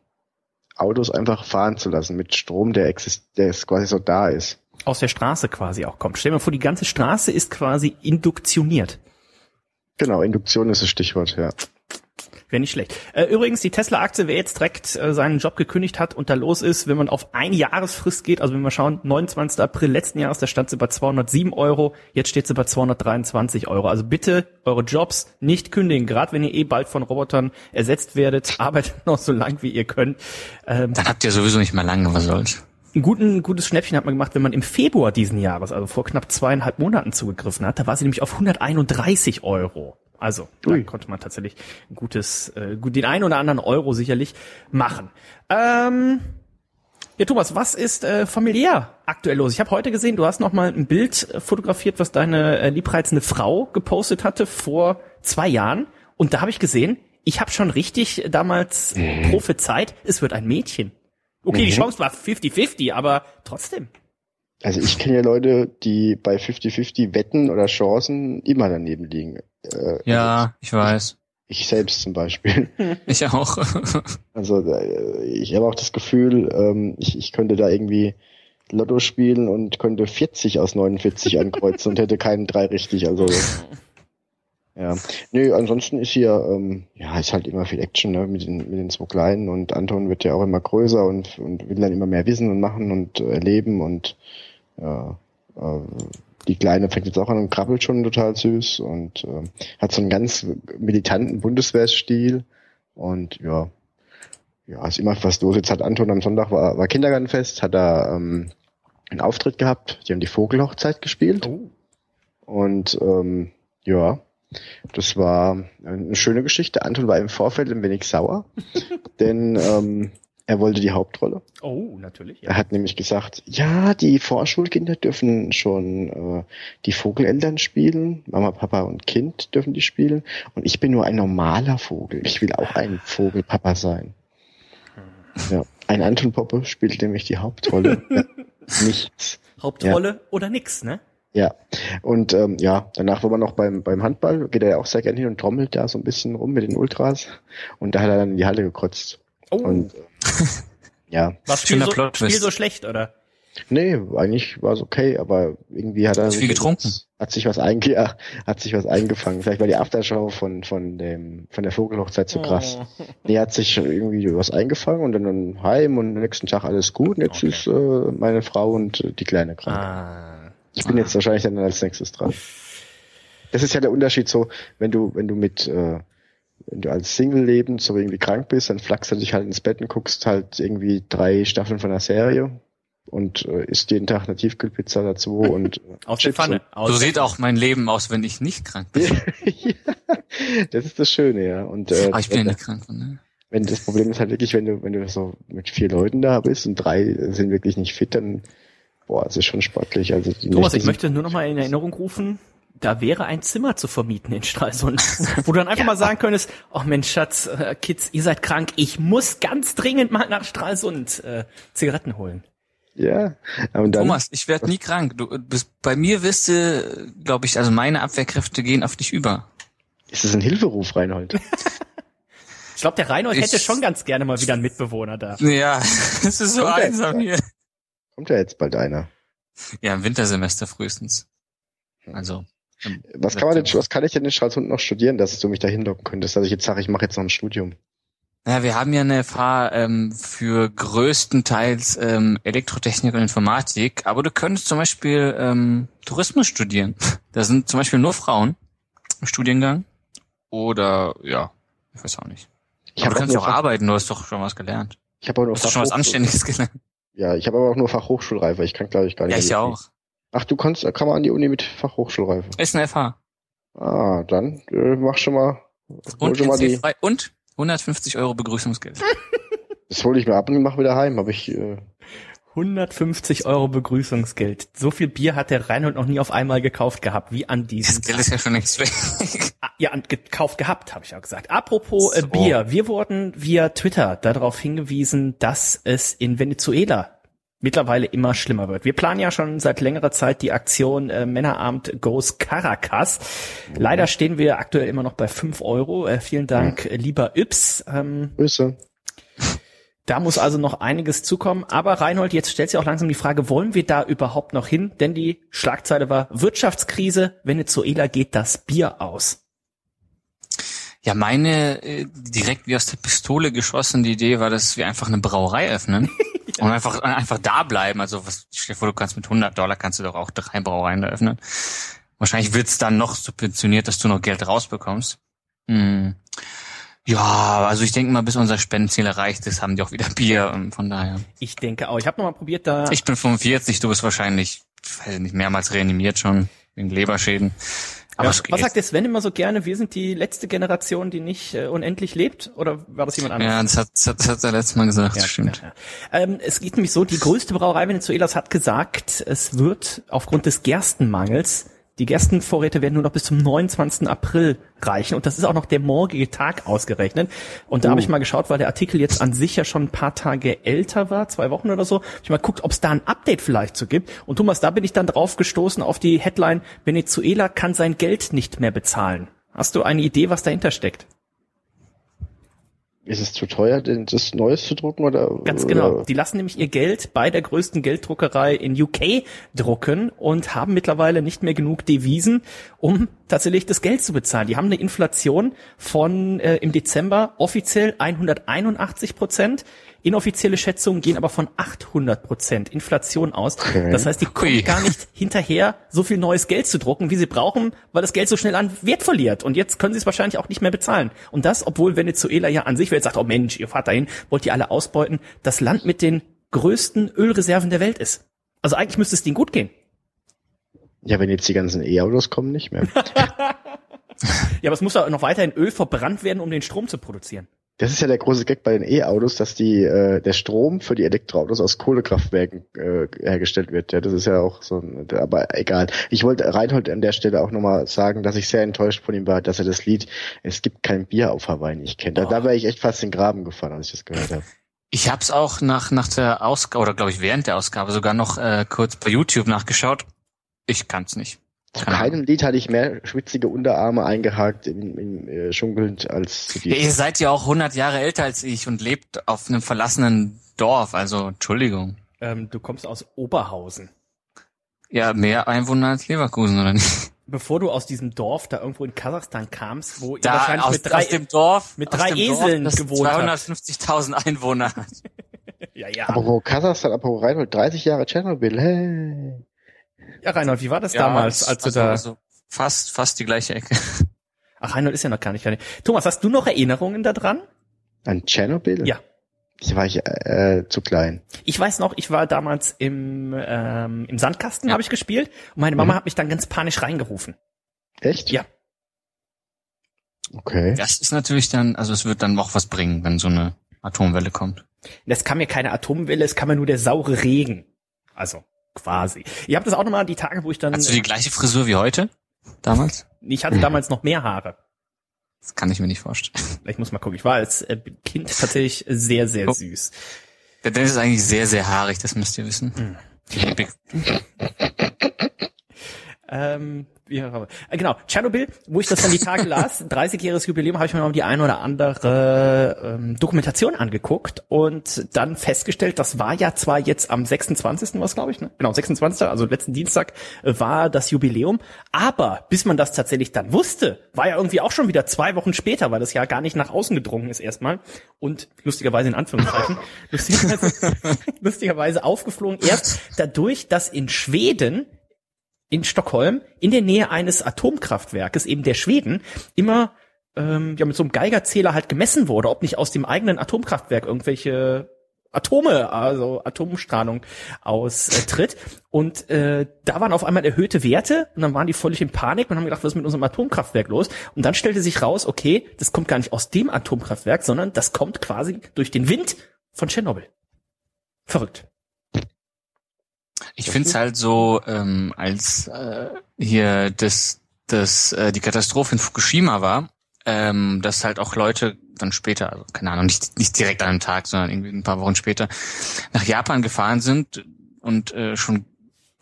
Autos einfach fahren zu lassen mit Strom, der exist, der ist quasi so da ist. Aus der Straße quasi auch kommt. Stell dir mal vor, die ganze Straße ist quasi induktioniert. Genau, Induktion ist das Stichwort, ja. Wäre nicht schlecht. Äh, übrigens, die Tesla-Aktie, wer jetzt direkt äh, seinen Job gekündigt hat und da los ist, wenn man auf eine Jahresfrist geht, also wenn wir schauen, 29. April letzten Jahres, da stand sie bei 207 Euro, jetzt steht sie bei 223 Euro. Also bitte eure Jobs nicht kündigen, gerade wenn ihr eh bald von Robotern ersetzt werdet, [laughs] arbeitet noch so lang wie ihr könnt. Ähm, Dann habt ihr sowieso nicht mehr lange was soll's. ein guten, ein gutes Schnäppchen hat man gemacht, wenn man im Februar diesen Jahres, also vor knapp zweieinhalb Monaten zugegriffen hat. Da war sie nämlich auf 131 Euro. Also da Ui. konnte man tatsächlich gutes, äh, gut, den einen oder anderen Euro sicherlich machen. Ähm, ja, Thomas, was ist äh, familiär aktuell los? Ich habe heute gesehen, du hast noch mal ein Bild äh, fotografiert, was deine äh, liebreizende Frau gepostet hatte vor zwei Jahren. Und da habe ich gesehen, ich habe schon richtig damals prophezeit, es wird ein Mädchen. Okay, die Mhm. Chance war 50-50, aber trotzdem. Also ich kenne ja Leute, die bei 50-50 Wetten oder Chancen immer daneben liegen. Äh, Ja, ich weiß. Ich selbst zum Beispiel. [laughs] Ich auch. [laughs] Also äh, ich habe auch das Gefühl, ähm, ich, ich könnte da irgendwie Lotto spielen und könnte 40 aus 49 ankreuzen und hätte keinen drei richtig. Also [laughs] ja. Nö, ansonsten ist hier, ähm, ja, ist halt immer viel Action ne, mit, den, mit den zwei Kleinen und Anton wird ja auch immer größer und, und will dann immer mehr wissen und machen und äh, erleben und ja, äh, die Kleine fängt jetzt auch an und krabbelt schon total süß und äh, hat so einen ganz militanten Bundeswehrstil und ja, ja, ist immer was los. Jetzt hat Anton am Sonntag war, war Kindergartenfest, hat er ähm, einen Auftritt gehabt. Die haben die Vogelhochzeit gespielt. Oh. Und ähm, ja, das war eine schöne Geschichte. Anton war im Vorfeld ein wenig sauer, [laughs] denn ähm, er wollte die Hauptrolle. Oh, natürlich. Er hat nämlich gesagt, ja, die Vorschulkinder dürfen schon äh, die Vogeleltern spielen, Mama, Papa und Kind dürfen die spielen und ich bin nur ein normaler Vogel. Ich will auch ein Vogelpapa sein. Ja, ein Anton Poppe spielt nämlich die Hauptrolle. [laughs] ja, nichts. Hauptrolle oder nix, ne? Ja, und ähm, ja, danach war man noch beim, beim Handball, geht er ja auch sehr gerne hin und trommelt da so ein bisschen rum mit den Ultras und da hat er dann in die Halle gekotzt. Oh, Und äh, ja, was Spiel schöner so, Plot Spiel so schlecht, oder? nee, eigentlich war es okay, aber irgendwie hat er viel getrunken? hat sich was einge ja, hat sich was eingefangen. Vielleicht war die Aftershow von von dem von der Vogelhochzeit so krass. Oh. [laughs] Nee, hat sich irgendwie was eingefangen und dann, dann heim und am nächsten Tag alles gut. Und jetzt Okay. ist äh, meine Frau und äh, die Kleine krank. Ah. Ich bin jetzt wahrscheinlich dann als nächstes dran. Das ist ja der Unterschied so, wenn du, wenn du mit, äh, wenn du als Single lebend so irgendwie krank bist, dann flachst du dich halt ins Bett und guckst halt irgendwie drei Staffeln von einer Serie und äh, isst jeden Tag eine Tiefkühlpizza dazu und [laughs] äh, der Chips Pfanne. Aus So sieht auch mein Leben aus, wenn ich nicht krank bin. [laughs] ja, das ist das Schöne, ja. Und äh, Aber ich bin ja nicht krank. Ne? wenn das Problem ist halt wirklich, wenn du, wenn du so mit vier Leuten da bist und drei sind wirklich nicht fit, dann boah, es ist schon sportlich. Also die Thomas, ich möchte nur noch mal in Erinnerung rufen, da wäre ein Zimmer zu vermieten in Stralsund, [laughs] wo du dann einfach mal sagen könntest, oh Mensch, Schatz, äh, Kids, ihr seid krank, ich muss ganz dringend mal nach Stralsund äh, Zigaretten holen. Ja, und dann, Thomas, ich werde nie krank. Du bist bei mir wirst du, glaube ich, also meine Abwehrkräfte gehen auf dich über. ist es ein Hilferuf, Reinhold? Ich glaube, der Reinhold Ich- hätte schon ganz gerne mal wieder einen Mitbewohner da. Ja, [laughs] es ist so Kommt einsam hier. Kommt ja jetzt bald einer. Ja, im Wintersemester frühestens. Also. Im Was kann man denn, was kann ich denn in Stralsund noch studieren, dass du mich da hinlocken könntest, dass ich jetzt sage, ich mache jetzt noch ein Studium? Ja, wir haben ja eine FH ähm, für größtenteils ähm, Elektrotechnik und Informatik, aber du könntest zum Beispiel ähm, Tourismus studieren. [laughs] Da sind zum Beispiel nur Frauen im Studiengang. Oder ja, ich weiß auch nicht. Ich aber du kannst ja auch arbeiten, du hast doch schon was gelernt. ich habe aber Du nur hast doch schon was Anständiges [laughs] gelernt. Ja, ich habe aber auch nur Fachhochschulreife. Ich kann glaube ich gar nicht. Ja, ich mehr auch. Ach, du kannst, kann man an die Uni mit Fachhochschulreife. Ist eine FH. Ah, dann äh, mach schon mal. Hol Und schon mal die, NC-frei und 150 Euro Begrüßungsgeld. [laughs] das hole ich mir ab und mach wieder heim. Habe ich. Äh, 150 Euro Begrüßungsgeld. So viel Bier hat der Reinhold noch nie auf einmal gekauft gehabt, wie an Das diesem Geld ist ja schon längst weg. Ah, Ja, an- gekauft gehabt, habe ich auch gesagt. Apropos äh, So. Bier. Wir wurden via Twitter darauf hingewiesen, dass es in Venezuela mittlerweile immer schlimmer wird. Wir planen ja schon seit längerer Zeit die Aktion äh, Männerabend Goes Caracas. Leider stehen wir aktuell immer noch bei 5 Euro. Äh, vielen Dank, äh, lieber Yps. Ähm, Grüße. da muss also noch einiges zukommen. Aber Reinhold, jetzt stellt sich auch langsam die Frage, wollen wir da überhaupt noch hin? Denn die Schlagzeile war Wirtschaftskrise, Venezuela geht das Bier aus. Ja, meine äh, direkt wie aus der Pistole geschossen die Idee war, dass wir einfach eine Brauerei öffnen [laughs] [laughs] und einfach einfach da bleiben. Also was stell dir vor, du kannst mit 100 Dollar kannst du doch auch drei Brauereien eröffnen. Wahrscheinlich wird's dann noch subventioniert, dass du noch Geld rausbekommst. Hm. Ja, also ich denke mal, bis unser Spendenziel erreicht ist, haben die auch wieder Bier. ähm, Von daher. Ich denke auch. Ich habe noch mal probiert, da Ich bin 45, du bist wahrscheinlich, weiß ich nicht, mehrmals reanimiert schon wegen Leberschäden. Aber Ja, was sagt der Sven immer so gerne? Wir sind die letzte Generation, die nicht äh, unendlich lebt? Oder war das jemand anderes? Ja, das hat, das hat, das hat er letztes Mal gesagt, das stimmt. Ja, ja. Ähm, es geht nämlich so, die größte Brauerei Venezuelas hat gesagt, es wird aufgrund des Gerstenmangels, die Gerstenvorräte werden nur noch bis zum 29. April reichen und das ist auch noch der morgige Tag ausgerechnet. Und da habe ich mal geschaut, weil der Artikel jetzt an sich ja schon ein paar Tage älter war, zwei Wochen oder so. Ich mal guckt, ob es da ein Update vielleicht so gibt. Und Thomas, da bin ich dann drauf gestoßen auf die Headline, Venezuela kann sein Geld nicht mehr bezahlen. Hast du eine Idee, was dahinter steckt? Ist es zu teuer, denn das Neues zu drucken oder? Ganz genau. Oder? Die lassen nämlich ihr Geld bei der größten Gelddruckerei in UK drucken und haben mittlerweile nicht mehr genug Devisen, um tatsächlich das Geld zu bezahlen. Die haben eine Inflation von äh, im Dezember offiziell 181 Prozent, Inoffizielle Schätzungen gehen aber von 800 Prozent Inflation aus. Okay. Das heißt, die kommen gar nicht hinterher, so viel neues Geld zu drucken, wie sie brauchen, weil das Geld so schnell an Wert verliert. Und jetzt können sie es wahrscheinlich auch nicht mehr bezahlen. Und das, obwohl Venezuela ja an sich, wer jetzt sagt, oh Mensch, ihr fahrt dahin, wollt ihr alle ausbeuten, das Land mit den größten Ölreserven der Welt ist. Also eigentlich müsste es denen gut gehen. Ja, wenn jetzt die ganzen E-Autos kommen, nicht mehr. [laughs] Ja, aber es muss ja noch weiterhin Öl verbrannt werden, um den Strom zu produzieren. Das ist ja der große Gag bei den E-Autos, dass die äh, der Strom für die Elektroautos aus Kohlekraftwerken äh, hergestellt wird. Ja, das ist ja auch so ein, aber egal. Ich wollte Reinhold an der Stelle auch nochmal sagen, dass ich sehr enttäuscht von ihm war, dass er das Lied Es gibt kein Bier auf Hawaii nicht kennt. Da, da wäre ich echt fast in den Graben gefahren, als ich das gehört habe. Ich habe es auch nach, nach der Ausgabe, oder glaube ich während der Ausgabe sogar noch äh, kurz bei YouTube nachgeschaut. Ich kann's nicht. Zu Keine keinem Lied hatte ich mehr schwitzige Unterarme eingehakt im, im äh, schunkelnd als zu Ja, dir. ihr seid ja auch 100 Jahre älter als ich und lebt auf einem verlassenen Dorf, also Entschuldigung. Ähm, du kommst aus Oberhausen. Ja, mehr Einwohner als Leverkusen, oder nicht? Bevor du aus diesem Dorf da irgendwo in Kasachstan kamst, wo ihr Da wahrscheinlich aus, mit drei, aus dem Dorf, mit drei dem Eseln Dorf, das gewohnt habt. 250.000 Einwohner hat. [laughs] ja, ja. Apropos Kasachstan, apropos Reinhold, 30 Jahre Tschernobyl, hey. Ja, Reinhold, wie war das Ja, damals, als du also, da, also fast, fast die gleiche Ecke. ach, Reinhold ist ja noch gar nicht, gar nicht. Thomas, hast du noch Erinnerungen daran? An Tschernobyl? Ja. Da war ich äh, zu klein. Ich weiß noch, ich war damals im, ähm, im Sandkasten, Ja. habe ich gespielt, und meine Mama Mhm. hat mich dann ganz panisch reingerufen. Echt? Ja. Okay. Das ist natürlich dann, also es wird dann auch was bringen, wenn so eine Atomwelle kommt. Das kam mir keine Atomwelle, es kam mir nur der saure Regen. Also, quasi. Ihr habt das auch nochmal die Tage, wo ich dann, Hast du die gleiche Frisur wie heute? Damals? ich hatte damals noch mehr Haare. Das kann ich mir nicht vorstellen. Ich muss mal gucken. Ich war als äh, Kind tatsächlich sehr, sehr Oh. süß. Der Dennis ist eigentlich sehr, sehr haarig, das müsst ihr wissen. Big- Ähm, wie, äh, genau, Tschernobyl, wo ich das dann die Tage [laughs] las, 30-jähriges Jubiläum, habe ich mir noch die eine oder andere ähm, Dokumentation angeguckt und dann festgestellt, das war ja zwar jetzt am 26. was glaube ich, ne? Genau, 26. also letzten Dienstag äh, war das Jubiläum, aber bis man das tatsächlich dann wusste, war ja irgendwie auch schon wieder zwei Wochen später, weil das ja gar nicht nach außen gedrungen ist erstmal und lustigerweise in Anführungszeichen, [laughs] lustigerweise, [laughs] lustigerweise aufgeflogen erst dadurch, dass in Schweden in Stockholm in der Nähe eines Atomkraftwerkes, eben der Schweden, immer ähm, ja mit so einem Geigerzähler halt gemessen wurde, ob nicht aus dem eigenen Atomkraftwerk irgendwelche Atome, also Atomstrahlung austritt. Und äh, da waren auf einmal erhöhte Werte und dann waren die völlig in Panik und haben gedacht, was ist mit unserem Atomkraftwerk los? Und dann stellte sich raus, okay, das kommt gar nicht aus dem Atomkraftwerk, sondern das kommt quasi durch den Wind von Tschernobyl. Verrückt. Ich finde es halt so, ähm, als äh, hier das, das, äh, die Katastrophe in Fukushima war, ähm, dass halt auch Leute dann später, also keine Ahnung, nicht, nicht direkt an einem Tag, sondern irgendwie ein paar Wochen später nach Japan gefahren sind und äh, schon,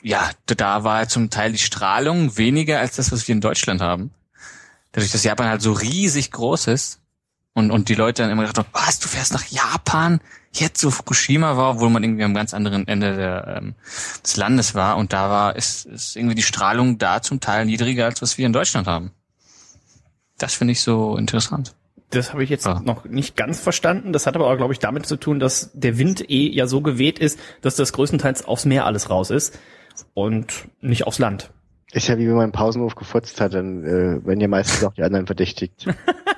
ja, da war zum Teil die Strahlung weniger als das, was wir in Deutschland haben. Dadurch, dass Japan halt so riesig groß ist und, und die Leute dann immer gedacht haben, was, du fährst nach Japan? Jetzt so Fukushima war, obwohl man irgendwie am ganz anderen Ende der, ähm, des Landes war und da war, ist, ist irgendwie die Strahlung da zum Teil niedriger als was wir in Deutschland haben. Das finde ich so interessant. Das habe ich jetzt Ah. noch nicht ganz verstanden. Das hat aber auch, glaube ich, damit zu tun, dass der Wind eh ja so geweht ist, dass das größtenteils aufs Meer alles raus ist und nicht aufs Land. Ist ja wie wenn man im Pausenhof gefurzt hat, dann äh, werden ja meistens auch die anderen verdächtigt. [laughs]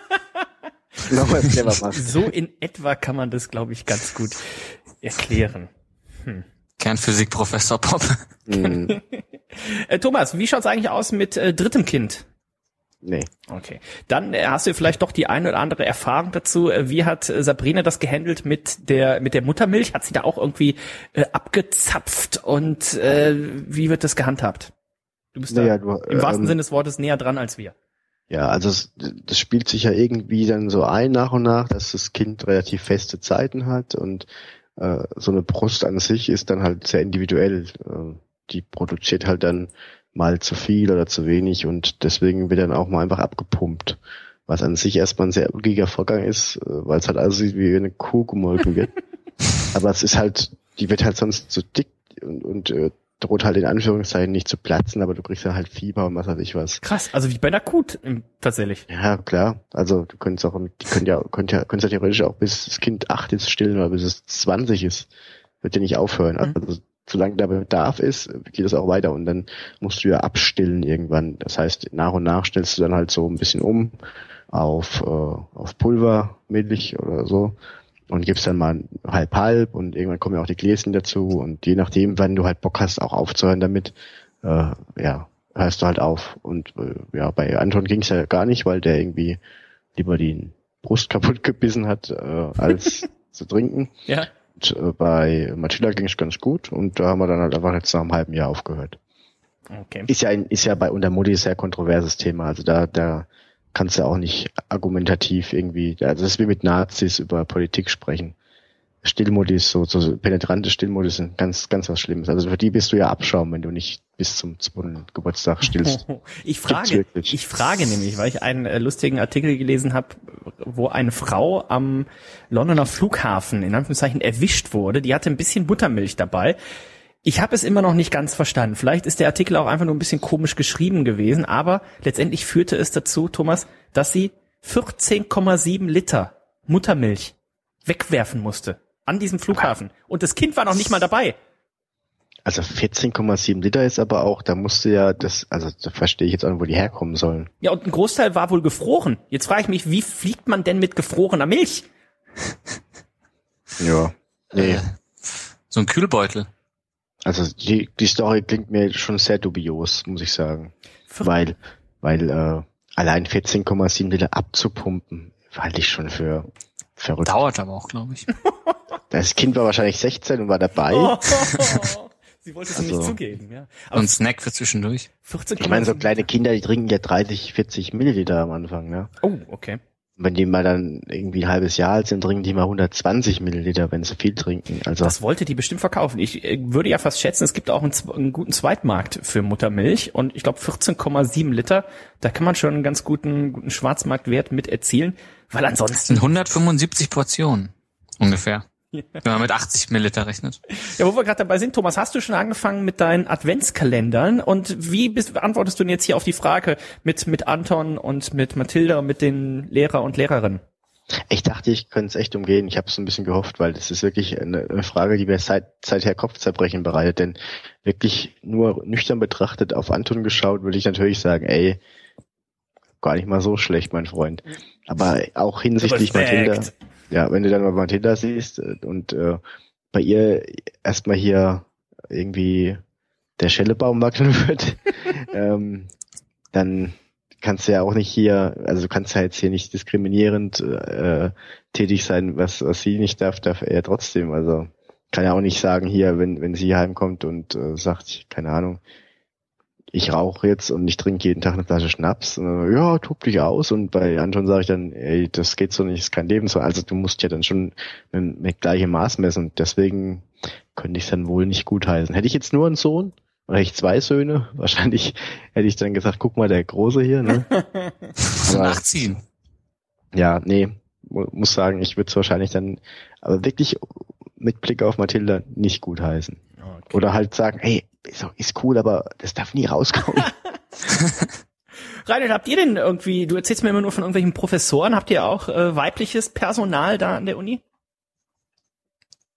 [laughs] Nochmal clever machen. So in etwa kann man das, glaube ich, ganz gut erklären. Kernphysik-Professor Pop. Hm, [laughs] Äh, Thomas, wie schaut's eigentlich aus mit äh, drittem Kind? nee. Okay, dann äh, hast du vielleicht doch die eine oder andere Erfahrung dazu. Äh, Wie hat äh, Sabrina das gehandelt mit der mit der Muttermilch? Hat sie da auch irgendwie äh, abgezapft und äh, wie wird das gehandhabt? Du bist Naja, da du, im wahrsten ähm, Sinne des Wortes näher dran als wir. Ja, also es, das spielt sich ja irgendwie dann so ein nach und nach, dass das Kind relativ feste Zeiten hat und äh, so eine Brust an sich ist dann halt sehr individuell. Äh, die produziert halt dann mal zu viel oder zu wenig und deswegen wird dann auch mal einfach abgepumpt. Was an sich erstmal ein sehr ulkiger Vorgang ist, äh, weil es halt aussieht wie eine Kuh gemolken wird. [laughs] Aber es ist halt, die wird halt sonst so dick und, und äh, droht halt in Anführungszeichen nicht zu platzen, aber du kriegst ja halt Fieber und was weiß ich was. Krass, also wie bei einer Kut im, tatsächlich. Ja, klar. Also du könntest auch, die können ja, könnt ja, könntest ja theoretisch auch bis das Kind acht ist stillen oder bis es 20 ist. Wird ja nicht aufhören. Mhm. Also solange der Bedarf ist, geht es auch weiter und dann musst du ja abstillen irgendwann. Das heißt, nach und nach stellst du dann halt so ein bisschen um auf, äh, auf Pulver, Milch oder so und gibst dann mal halb halb und irgendwann kommen ja auch die Gläschen dazu und je nachdem, wann du halt Bock hast, auch aufzuhören damit, äh, ja, hörst du halt auf. Und äh, ja, bei Anton ging es ja gar nicht, weil der irgendwie lieber die Brust [laughs] kaputt gebissen hat, äh, als [laughs] zu trinken. Ja. Und, äh, bei Matilda ging es ganz gut und da haben wir dann halt einfach jetzt nach einem halben Jahr aufgehört. Okay. Ist ja ein, ist ja bei unter Mutti sehr kontroverses Thema. Also da, da kannst du auch nicht argumentativ irgendwie, also das ist wie mit Nazis über Politik sprechen. Stillmodis, so, so penetrante Stillmodis sind ganz, ganz was Schlimmes. Also für die bist du ja Abschaum, wenn du nicht bis zum zweiten Geburtstag stillst. [laughs] Ich frage, ich frage nämlich, weil ich einen äh, lustigen Artikel gelesen habe, wo eine Frau am Londoner Flughafen in Anführungszeichen erwischt wurde. Die hatte ein bisschen Buttermilch dabei. Ich habe es immer noch nicht ganz verstanden. Vielleicht ist der Artikel auch einfach nur ein bisschen komisch geschrieben gewesen, aber letztendlich führte es dazu, Thomas, dass sie 14,7 Liter Muttermilch wegwerfen musste an diesem Flughafen. Und das Kind war noch nicht mal dabei. Also 14,7 Liter ist aber auch, da musst du ja das, also da verstehe ich jetzt auch nicht, wo die herkommen sollen. Ja, und ein Großteil war wohl gefroren. Jetzt frage ich mich, wie fliegt man denn mit gefrorener Milch? Ja. Nee. So ein Kühlbeutel. Also die, die Story klingt mir schon sehr dubios, muss ich sagen. Weil, weil äh, allein 14,7 Liter abzupumpen, halte ich schon für verrückt. Dauert aber auch, glaube ich. [laughs] Das Kind war wahrscheinlich 16 und war dabei. Oh, [laughs] Sie wollte es ihm nicht Also- zugeben, ja. Und Aber ein Snack für zwischendurch. 14, Ich meine, so kleine Kinder, die trinken ja 30, 40 Milliliter am Anfang, ne? Oh, okay. Wenn die mal dann irgendwie ein halbes Jahr alt sind, trinken die mal 120 Milliliter, wenn sie viel trinken. Also Das wollte die bestimmt verkaufen. Ich äh, würde ja fast schätzen, es gibt auch einen, einen guten Zweitmarkt für Muttermilch und ich glaube 14,7 Liter, da kann man schon einen ganz guten, guten Schwarzmarktwert mit erzielen, weil Das ansonsten, sind 175 Portionen. Ungefähr. Wenn man mit 80 Milliliter rechnet. ja, wo wir gerade dabei sind, Thomas, hast du schon angefangen mit deinen Adventskalendern und wie bist, beantwortest du denn jetzt hier auf die Frage mit, mit Anton und mit Mathilda und mit den Lehrer und Lehrerinnen? ich dachte, ich könnte es echt umgehen. Ich habe es ein bisschen gehofft, weil das ist wirklich eine, eine Frage, die mir seit seither Kopfzerbrechen bereitet. Denn wirklich nur nüchtern betrachtet auf Anton geschaut, würde ich natürlich sagen, ey, gar nicht mal so schlecht, mein Freund. Aber auch hinsichtlich Respekt. Mathilda, ja, wenn du dann mal Mathilda siehst äh, und äh, bei ihr erstmal hier irgendwie der Schellebaum wackeln [laughs] wird, ähm, dann kannst du ja auch nicht hier, also du kannst ja jetzt hier nicht diskriminierend äh, tätig sein, was, was sie nicht darf, darf er trotzdem. Also kann ja auch nicht sagen, hier, wenn, wenn sie heimkommt und äh, sagt, keine Ahnung, ich rauche jetzt und ich trinke jeden Tag eine Flasche Schnaps. Und, ja, tob dich aus. Und bei Anton sage ich dann, ey, das geht so nicht, ist kein Leben so. Also du musst ja dann schon mit, mit gleichem Maß messen. Und deswegen könnte ich es dann wohl nicht gutheißen. Hätte ich jetzt nur einen Sohn oder hätte ich zwei Söhne, [laughs] wahrscheinlich hätte ich dann gesagt, guck mal, der Große hier, ne? [laughs] Aber- nachziehen. Ja, nee, mu- muss sagen, ich würde es wahrscheinlich dann, aber wirklich mit Blick auf Mathilda nicht gutheißen. Okay. Oder halt sagen, hey, ist, doch- ist cool, aber das darf nie rauskommen. [laughs] [laughs] Reinhard, habt ihr denn irgendwie, du erzählst mir immer nur von irgendwelchen Professoren, habt ihr auch äh, weibliches Personal da an der Uni?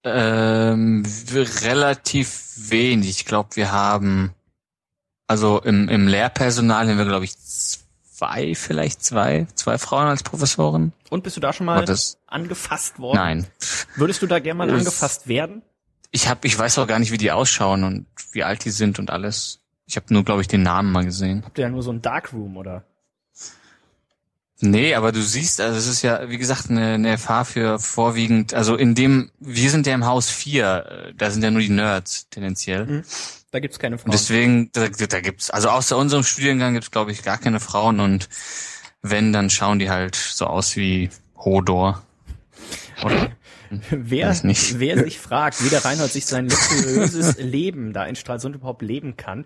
Ähm, relativ wenig. Ich glaube, wir haben, also im, im Lehrpersonal haben wir, glaube ich, zwei, vielleicht zwei, zwei Frauen als Professoren. Und bist du da schon mal das, angefasst worden? nein. Würdest du da gerne mal Das- angefasst werden? Ich hab, ich weiß auch gar nicht, wie die ausschauen und wie alt die sind und alles. Ich habe nur, glaube ich, den Namen mal gesehen. Habt ihr ja nur so ein Darkroom oder? Nee, aber du siehst, also es ist ja, wie gesagt, eine, eine FH für vorwiegend, also in dem, wir sind ja im Haus 4, da sind ja nur die Nerds tendenziell. Mhm. Da gibt's keine Frauen. Und deswegen, da, da gibt's, also außer unserem Studiengang gibt's glaube ich gar keine Frauen und wenn, dann schauen die halt so aus wie Hodor. Oder? Wer, weiß nicht. wer sich fragt, wie der Reinhold sich sein luxuriöses [laughs] Leben da in Stralsund überhaupt leben kann.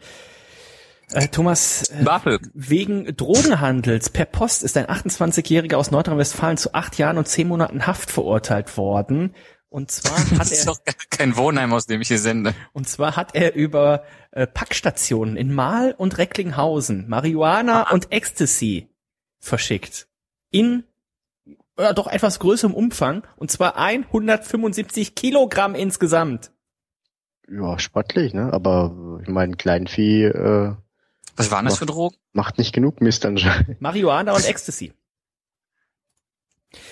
Äh, Thomas, äh, wegen Drogenhandels per Post ist ein 28-Jähriger aus Nordrhein-Westfalen zu acht Jahren und zehn Monaten Haft verurteilt worden. Und zwar [laughs] hat Das ist er doch gar kein Wohnheim, aus dem ich hier sende. und zwar hat er über äh, Packstationen in Mahl und Recklinghausen Marihuana und Ecstasy verschickt. In ja, doch etwas größerem Umfang und zwar 175 Kilogramm insgesamt. Ja, sportlich, ne? Aber ich meine, Kleinvieh äh, Was waren das für Drogen? macht nicht genug Mist anscheinend. [laughs] Marihuana und Ecstasy.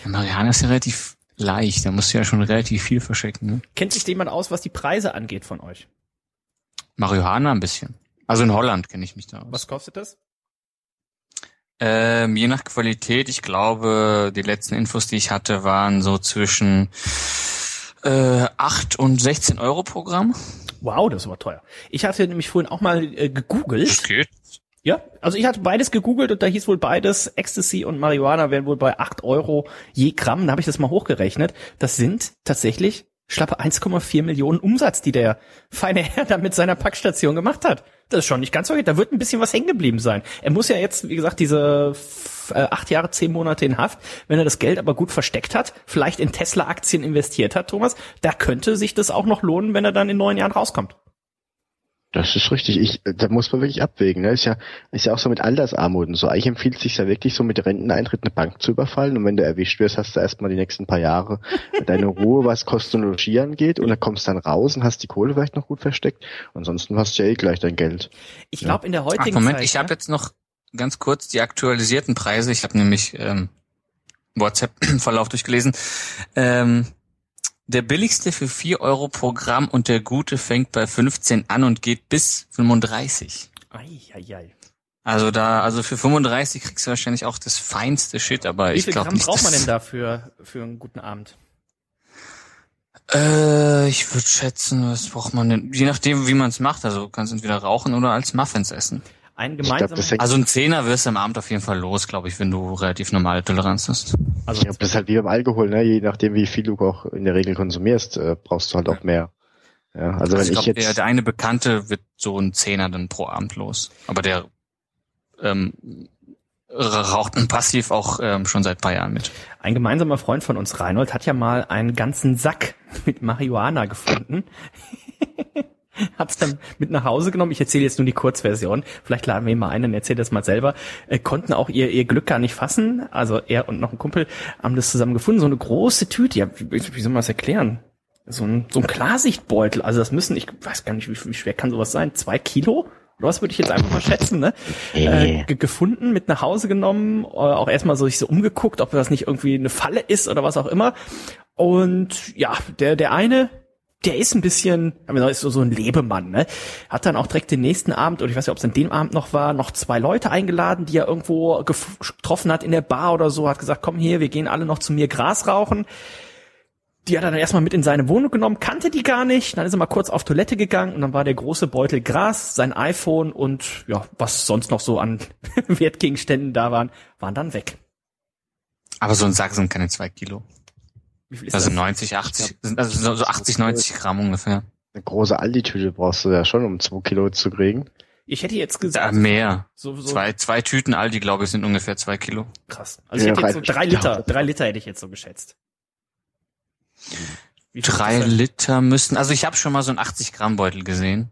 Ja, Mariana ist ja relativ leicht, da musst du ja schon relativ viel verschicken. Ne? Kennt sich jemand aus, was die Preise angeht von euch? Marihuana ein bisschen. Also in Holland kenne ich mich da aus. Was kostet das? Ähm, je nach Qualität, ich glaube, die letzten Infos, die ich hatte, waren so zwischen äh, 8 und 16 Euro pro Gramm. Wow, das ist aber teuer. Ich hatte nämlich vorhin auch mal äh, gegoogelt. geht. Ja, also ich hatte beides gegoogelt und da hieß wohl beides, Ecstasy und Marihuana wären wohl bei 8 Euro je Gramm. Da habe ich das mal hochgerechnet. Das sind tatsächlich schlappe 1,4 Millionen Umsatz, die der feine Herr da mit seiner Packstation gemacht hat. Das ist schon nicht ganz so Da wird ein bisschen was hängen geblieben sein. Er muss ja jetzt, wie gesagt, diese äh, acht Jahre, zehn Monate in Haft. Wenn er das Geld aber gut versteckt hat, vielleicht in Tesla-Aktien investiert hat, Thomas, da könnte sich das auch noch lohnen, wenn er dann in neun Jahren rauskommt. Das ist richtig. Ich, da muss man wirklich abwägen. Ne? Ist ja, ist ja auch so mit Altersarmut und so. Eigentlich empfiehlt es sich ja wirklich so mit Renteneintritt eine Bank zu überfallen und wenn du erwischt wirst, hast du erstmal die nächsten paar Jahre deine Ruhe, was Kosten und Logis angeht und dann kommst dann raus und hast die Kohle vielleicht noch gut versteckt. Ansonsten hast du ja eh gleich dein Geld. Ich glaube, in der Ach, heutigen Moment, Zeit. ich habe ne? jetzt noch ganz kurz die aktualisierten Preise. Ich habe nämlich ähm, WhatsApp-Verlauf durchgelesen. Ähm, der billigste für 4 Euro pro Gramm und der gute fängt bei 15 an und geht bis 35. Ei, ei, ei. Also da, also für 35 kriegst du wahrscheinlich auch das feinste Shit, aber Wie ich viel glaube Gramm nicht. braucht man denn da für, für einen guten Abend? Äh, ich würde schätzen, was braucht man denn? Je nachdem, wie man es macht. Also du kannst entweder rauchen oder als Muffins essen. Ein glaube, das, hängt- Also ein Zehner wirst du am Abend auf jeden Fall los, glaube ich, wenn du relativ normale Toleranz hast. also ich glaub, das ist halt wie beim Alkohol, ne? Je nachdem, wie viel du auch in der Regel konsumierst, äh, brauchst du halt auch mehr. Ja, also, Also wenn ich ich glaube, der, jetzt der eine Bekannte wird so ein Zehner dann pro Abend los. Aber der ähm, raucht ein passiv auch ähm, schon seit paar Jahren mit. ein gemeinsamer Freund von uns, Reinhold, hat ja mal einen ganzen Sack [laughs] mit Marihuana gefunden. [laughs] Hat's dann mit nach Hause genommen. Ich erzähle jetzt nur die Kurzversion. Vielleicht laden wir ihn mal ein und erzählt das mal selber. Äh, konnten auch ihr, ihr Glück gar nicht fassen. Also er und noch ein Kumpel haben das zusammen gefunden. So eine große Tüte. Ja, wie, wie soll man das erklären? So ein, so ein Klarsichtbeutel. Also das müssen, ich weiß gar nicht, wie, wie schwer kann sowas sein? Zwei Kilo? Oder was würde ich jetzt einfach mal schätzen, ne? Äh, ge- gefunden, mit nach Hause genommen, äh, auch erstmal so sich so umgeguckt, ob das nicht irgendwie eine Falle ist oder was auch immer. Und ja, der, der eine, der ist ein bisschen, aber ist so, ein Lebemann, ne? Hat dann auch direkt den nächsten Abend, oder ich weiß nicht, ob es an dem Abend noch war, noch zwei Leute eingeladen, die er irgendwo getroffen hat in der Bar oder so, hat gesagt, komm hier, wir gehen alle noch zu mir Gras rauchen. Die hat er dann erstmal mit in seine Wohnung genommen, kannte die gar nicht. Dann ist er mal kurz auf Toilette gegangen und dann war der große Beutel Gras, sein iPhone und ja, was sonst noch so an [laughs] Wertgegenständen da waren, waren dann weg. Aber so ein Sack sind keine zwei Kilo. Wie viel ist Also das? 90, 80, sind also so- so 80, 90 Gramm ungefähr. eine große Aldi-Tüte brauchst du ja schon, um zwei Kilo zu kriegen. Ich hätte jetzt Ja, gesagt, mehr. so, so Zwei, zwei Tüten Aldi, glaube ich, sind ungefähr zwei Kilo. krass. Also ich Ja, hätte jetzt so drei Liter, drei Liter hätte ich jetzt so geschätzt. Drei? Liter müssten, also ich habe schon mal so einen 80 Gramm Beutel gesehen.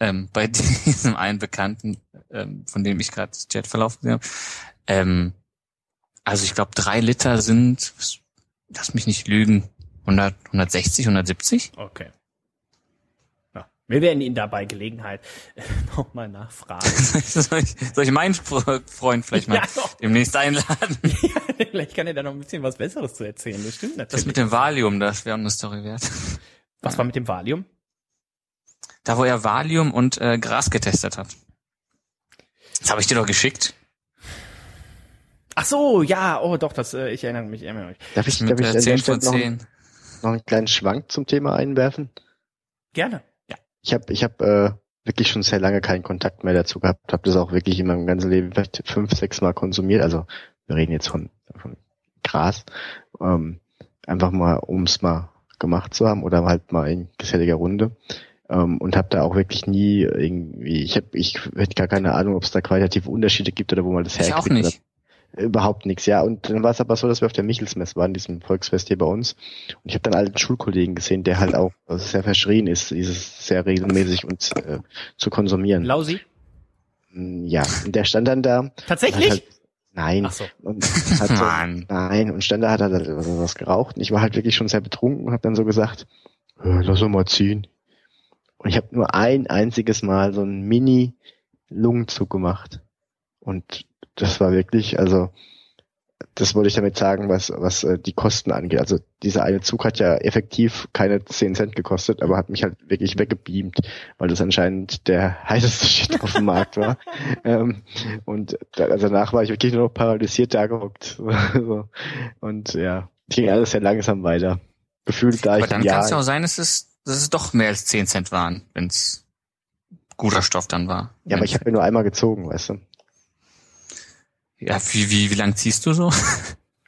Ähm, bei [laughs] diesem einen Bekannten, ähm, von dem ich gerade das Chatverlauf gesehen habe. Ähm, also ich glaube, drei Liter sind, lass mich nicht lügen, 100, 160, 170? Okay. Ja, wir werden ihn da bei Gelegenheit [laughs] nochmal nachfragen. [laughs] soll, ich, soll ich meinen Fre- Freund vielleicht mal Ja, demnächst einladen? [laughs] Vielleicht kann er da noch ein bisschen was Besseres zu erzählen. Das stimmt natürlich. Das mit dem Valium, das wäre eine Story wert. was war mit dem Valium? Da, wo er Valium und äh, Gras getestet hat. Das habe ich dir doch geschickt. Ach so, ja, oh doch, das, äh, ich erinnere mich, ich erinnere mich. Darf ich, darf ich äh, an der 10 Stelle von noch, 10. noch einen kleinen Schwank zum Thema einwerfen? Gerne. Ich habe ich hab, äh, wirklich schon sehr lange keinen Kontakt mehr dazu gehabt. Habe das auch wirklich in meinem ganzen Leben vielleicht fünf, sechs Mal konsumiert. Also wir reden jetzt von, von Gras. Ähm, einfach mal, ums mal gemacht zu haben oder halt mal in geselliger Runde. Ähm, und habe da auch wirklich nie irgendwie, ich habe ich hätte gar keine Ahnung, ob es da qualitative Unterschiede gibt oder wo man das Ich auch herkriegt. nicht. Überhaupt nichts, ja. Und dann war es aber so, dass wir auf der Michelsmess waren, diesem Volksfest hier bei uns. Und ich habe dann alten Schulkollegen gesehen, der halt auch also sehr verschrien ist, dieses sehr regelmäßig und äh, zu konsumieren. Lausi? Ja, und der stand dann da. Tatsächlich? Halt, nein. Ach so. Und hat so, [laughs] Mann. nein, und stand da, hat er halt was, was geraucht. Und ich war halt wirklich schon sehr betrunken und habe dann so gesagt, "Äh, lass doch mal ziehen. Und ich habe nur ein einziges Mal so einen Mini-Lungenzug gemacht. Und das war wirklich, also das wollte ich damit sagen, was, was äh, die Kosten angeht. Also dieser eine Zug hat ja effektiv keine 10 Cent gekostet, aber hat mich halt wirklich weggebeamt, weil das anscheinend der [laughs] heißeste Shit auf dem Markt war. [laughs] Ähm, und da, also danach war ich wirklich nur noch paralysiert da gehockt. [laughs] so. Und ja, ging alles sehr langsam weiter. Gefühlt da Aber ich dann ein kann es ja auch sein, dass es, dass es doch mehr als 10 Cent waren, wenn es guter Stoff dann war. ja, aber ich habe mir nur einmal gezogen, weißt du. Ja, wie, wie, wie lang ziehst du so?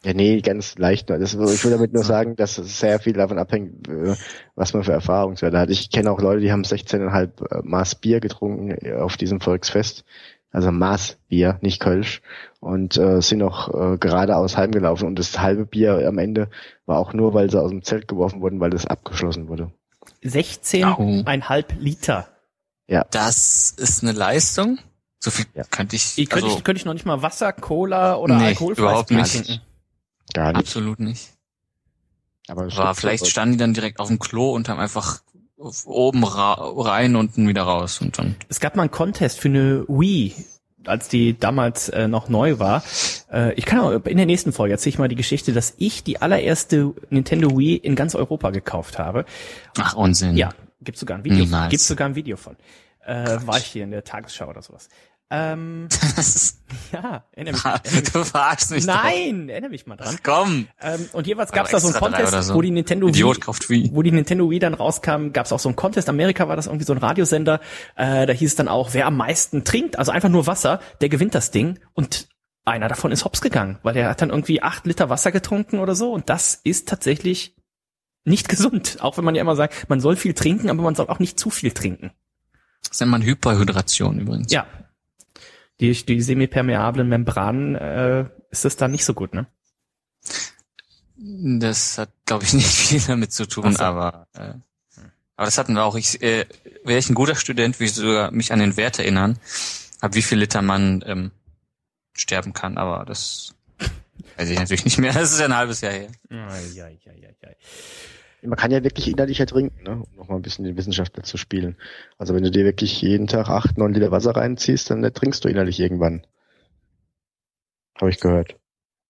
Ja, nee, ganz leicht. Das, ich will damit nur sagen, dass es sehr viel davon abhängt, äh, was man für Erfahrungswerte hat. Ich kenne auch Leute, die haben 16,5 äh, Maß Bier getrunken äh, auf diesem Volksfest. Also Maß Bier, nicht Kölsch. Und äh, sind auch äh, geradeaus heimgelaufen. Und das halbe Bier am Ende war auch nur, weil sie aus dem Zelt geworfen wurden, weil das abgeschlossen wurde. 16,5 Liter. Das ist eine Leistung. So viel Ja. könnte ich, Ich, könnte, also, ich, könnte ich noch nicht mal Wasser, Cola oder Nee, alkoholfreies überhaupt nicht. trinken. Gar nicht. absolut nicht. Aber Aber gibt vielleicht so- standen die dann direkt auf dem Klo und haben einfach oben rein, unten wieder raus und dann. Es gab mal einen Contest für eine Wii, als die damals äh, noch neu war. Äh, ich kann auch in der nächsten Folge erzähle ich mal die Geschichte, dass ich die allererste Nintendo Wii in ganz Europa gekauft habe. Ach, Unsinn. Ja, gibt's sogar ein Video. Niemals. Gibt's sogar ein Video von. Äh, war ich hier in der Tagesschau oder sowas. Ähm, Das [laughs] ist, ja, erinnere mich, erinnere mich. du verarschst mich Nein, erinnere mich mal dran. Komm. Ähm, und jeweils Aber gab's da so einen Contest, so. wo die Nintendo Idiot Wii, kauft Wii. wo die Nintendo Wii dann rauskam, gab's auch so einen Contest. Amerika war das irgendwie so ein Radiosender. Äh, da hieß es dann auch, wer am meisten trinkt, also einfach nur Wasser, der gewinnt das Ding. Und einer davon ist hops gegangen, weil der hat dann irgendwie acht Liter Wasser getrunken oder so. Und das ist tatsächlich nicht [laughs] gesund. Auch wenn man ja immer sagt, man soll viel trinken, aber man soll auch nicht zu viel trinken. Das nennt man Hyperhydration übrigens. Ja. Die, die semipermeablen Membranen äh, ist das dann nicht so gut, ne? Das hat, glaube ich, [laughs] nicht viel damit zu tun, so. aber äh, aber das hatten wir auch. Ich äh, wäre ich ein guter Student, würde ich sogar mich an den Wert erinnern, ab wie viel Liter man ähm, sterben kann, aber das weiß ich natürlich nicht mehr. [laughs] Das ist ja ein halbes Jahr her. Ja, ja, ja, ja, ja. Man kann ja wirklich innerlich ertrinken, ne? um nochmal ein bisschen den Wissenschaftler zu spielen. Also wenn du dir wirklich jeden Tag acht, neun Liter Wasser reinziehst, dann ertrinkst du innerlich irgendwann. Habe ich gehört.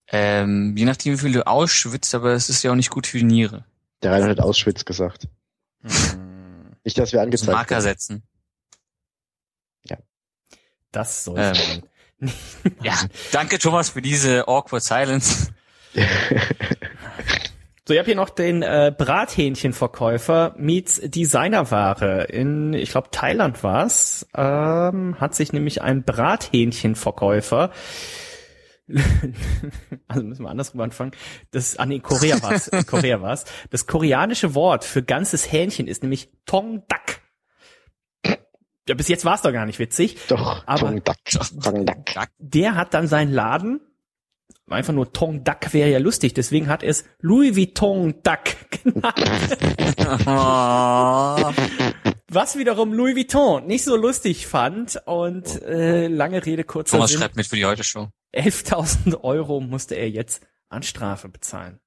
Ähm, je nachdem, wie viel du ausschwitzt, aber es ist ja auch nicht gut für die Niere. Der Reinhard hat Auschwitz gesagt. Hm, Nicht, dass wir angezeigt Marker werden. setzen. Das soll Ähm. man. Ja, danke Thomas für diese awkward silence. [laughs] So, ich habe hier noch den äh, Brathähnchenverkäufer meets Designerware. In, ich glaube, Thailand war's. Ähm, hat sich nämlich ein Brathähnchenverkäufer [laughs] also müssen wir andersrum anfangen. Das, ah nee, Korea war's. In Korea war's. Das koreanische Wort für ganzes Hähnchen ist nämlich Tongdak. Ja, bis jetzt war's doch gar nicht witzig. Doch, Aber- Tong Dak, Tong Dak. Der hat dann seinen Laden, einfach nur Tong Dak wäre ja lustig, deswegen hat er es Louis Vuitton Dak genannt. Oh. [laughs] Was wiederum Louis Vuitton nicht so lustig fand und äh, lange Rede, kurzer Thomas Sinn, schreibt mit für die Heute-Show. 11.000 Euro musste er jetzt an Strafe bezahlen.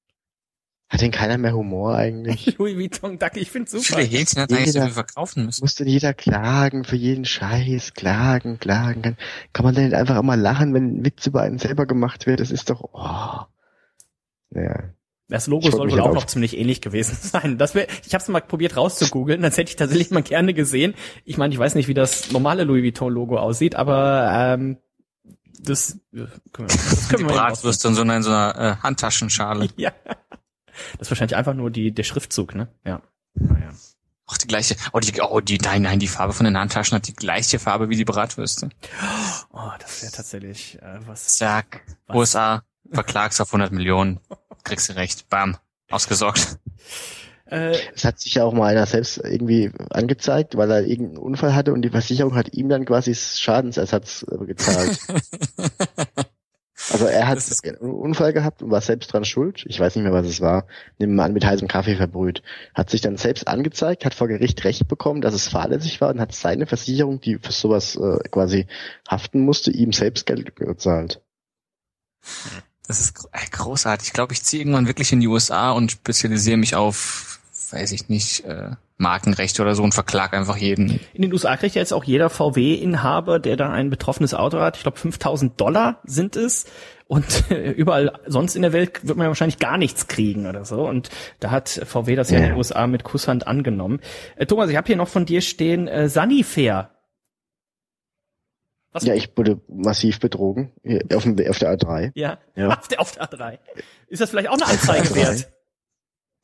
Hat denn keiner mehr Humor eigentlich? [laughs] Louis Vuitton Dak, ich find's super. viele Hähnchen hat eigentlich so Jeder- viel verkaufen müssen? Muss denn jeder klagen für jeden Scheiß? Klagen, klagen. Kann, kann man denn nicht einfach immer lachen, wenn ein Witz über einen selber gemacht wird? Das ist doch, oh. Ja. Das Logo soll wohl auch auf- noch ziemlich ähnlich gewesen [laughs] sein. Das wär, ich habe es mal probiert rauszugoogeln, das hätte ich tatsächlich mal gerne gesehen. Ich meine, ich weiß nicht, wie das normale Louis Vuitton Logo aussieht, aber ähm, das, äh, können wir, das [laughs] Die können wir mal Bratwürste und so in so einer äh, Handtaschenschale. Ja. Das ist wahrscheinlich einfach nur die, der Schriftzug, ne? Ja. Naja. Auch die gleiche. Oh, die, oh, die, nein, nein, die Farbe von den Handtaschen hat die gleiche Farbe wie die Bratwürste. Oh, das wäre tatsächlich äh, was. Zack. Was? USA, verklagst auf 100 Millionen. Kriegst du recht. Bam. Ausgesorgt. Äh, Es hat sich ja auch mal einer selbst irgendwie angezeigt, weil er irgendeinen Unfall hatte und die Versicherung hat ihm dann quasi Schadensersatz äh, gezahlt. [laughs] Also er hat einen Unfall gehabt und war selbst dran schuld. Ich weiß nicht mehr, was es war. Nehmen wir an, mit heißem Kaffee verbrüht. Hat sich dann selbst angezeigt, hat vor Gericht Recht bekommen, dass es fahrlässig war und hat seine Versicherung, die für sowas äh, quasi haften musste, ihm selbst Geld gezahlt. Das ist großartig. Ich glaube, ich ziehe irgendwann wirklich in die USA und spezialisiere mich auf, weiß ich nicht, äh, Markenrechte oder so und verklag einfach jeden. In den USA kriegt ja jetzt auch jeder VW-Inhaber, der da ein betroffenes Auto hat, ich glaube 5000 Dollar sind es. Und [laughs] überall sonst in der Welt wird man ja wahrscheinlich gar nichts kriegen oder so. Und da hat VW das ja, ja in den USA mit Kusshand angenommen. Äh, Thomas, ich habe hier noch von dir stehen, äh, Sunnyfair. Was? Ja, ich wurde massiv betrogen auf, dem, auf der A3. Ja, ja. [laughs] Auf, der, auf der A3. Ist das vielleicht auch eine Anzeige wert?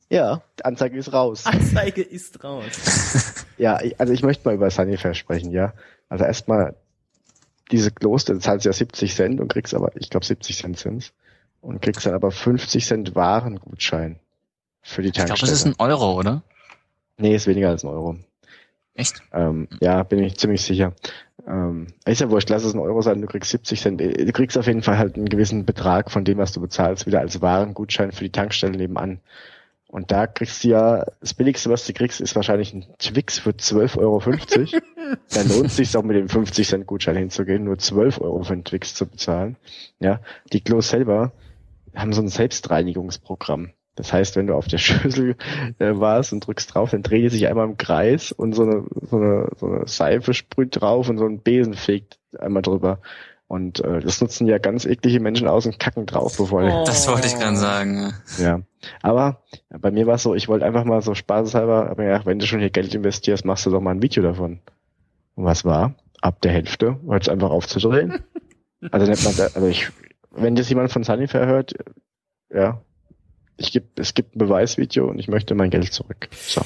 Ja, die Anzeige ist raus. Anzeige ist raus. [laughs] ja, ich, also ich möchte mal über Sunnyfair sprechen, ja. Also erstmal, diese Kloster, zahlst ja 70 Cent und kriegst aber, ich glaube 70 Cent sind's, und kriegst dann aber 50 Cent Warengutschein für die Tankstelle. Ich glaube, das ist ein Euro, oder? Nee, ist weniger als ein Euro. Echt? Ähm, ja, bin ich ziemlich sicher. Ähm, ist ja wurscht, lass es ein Euro sein, du kriegst 70 Cent. Du kriegst auf jeden Fall halt einen gewissen Betrag von dem, was du bezahlst, wieder als Warengutschein für die Tankstelle nebenan. Und da kriegst du ja, das billigste, was du kriegst, ist wahrscheinlich ein Twix für 12,50 Euro. [laughs] Dann lohnt es sich auch mit dem 50 Cent Gutschein hinzugehen, nur 12 Euro für einen Twix zu bezahlen. Ja, die Klos selber haben so ein Selbstreinigungsprogramm. Das heißt, wenn du auf der Schüssel äh, warst und drückst drauf, dann dreht die sich einmal im Kreis und so eine, so eine, so eine Seife sprüht drauf und so ein Besen fegt einmal drüber. Und äh, das nutzen ja ganz eklige Menschen aus und kacken drauf, bevor oh. Das wollte ich gerade sagen. Ja. Aber bei mir war es so, ich wollte einfach mal so spaßeshalber, aber ja, wenn du schon hier Geld investierst, machst du doch mal ein Video davon. Und was war? Ab der Hälfte hört es einfach auf zu drehen. also nennt man da, also ich, wenn das jemand von Sunnyfair hört, ja, ich geb, es gibt ein Beweisvideo und ich möchte mein Geld zurück. So.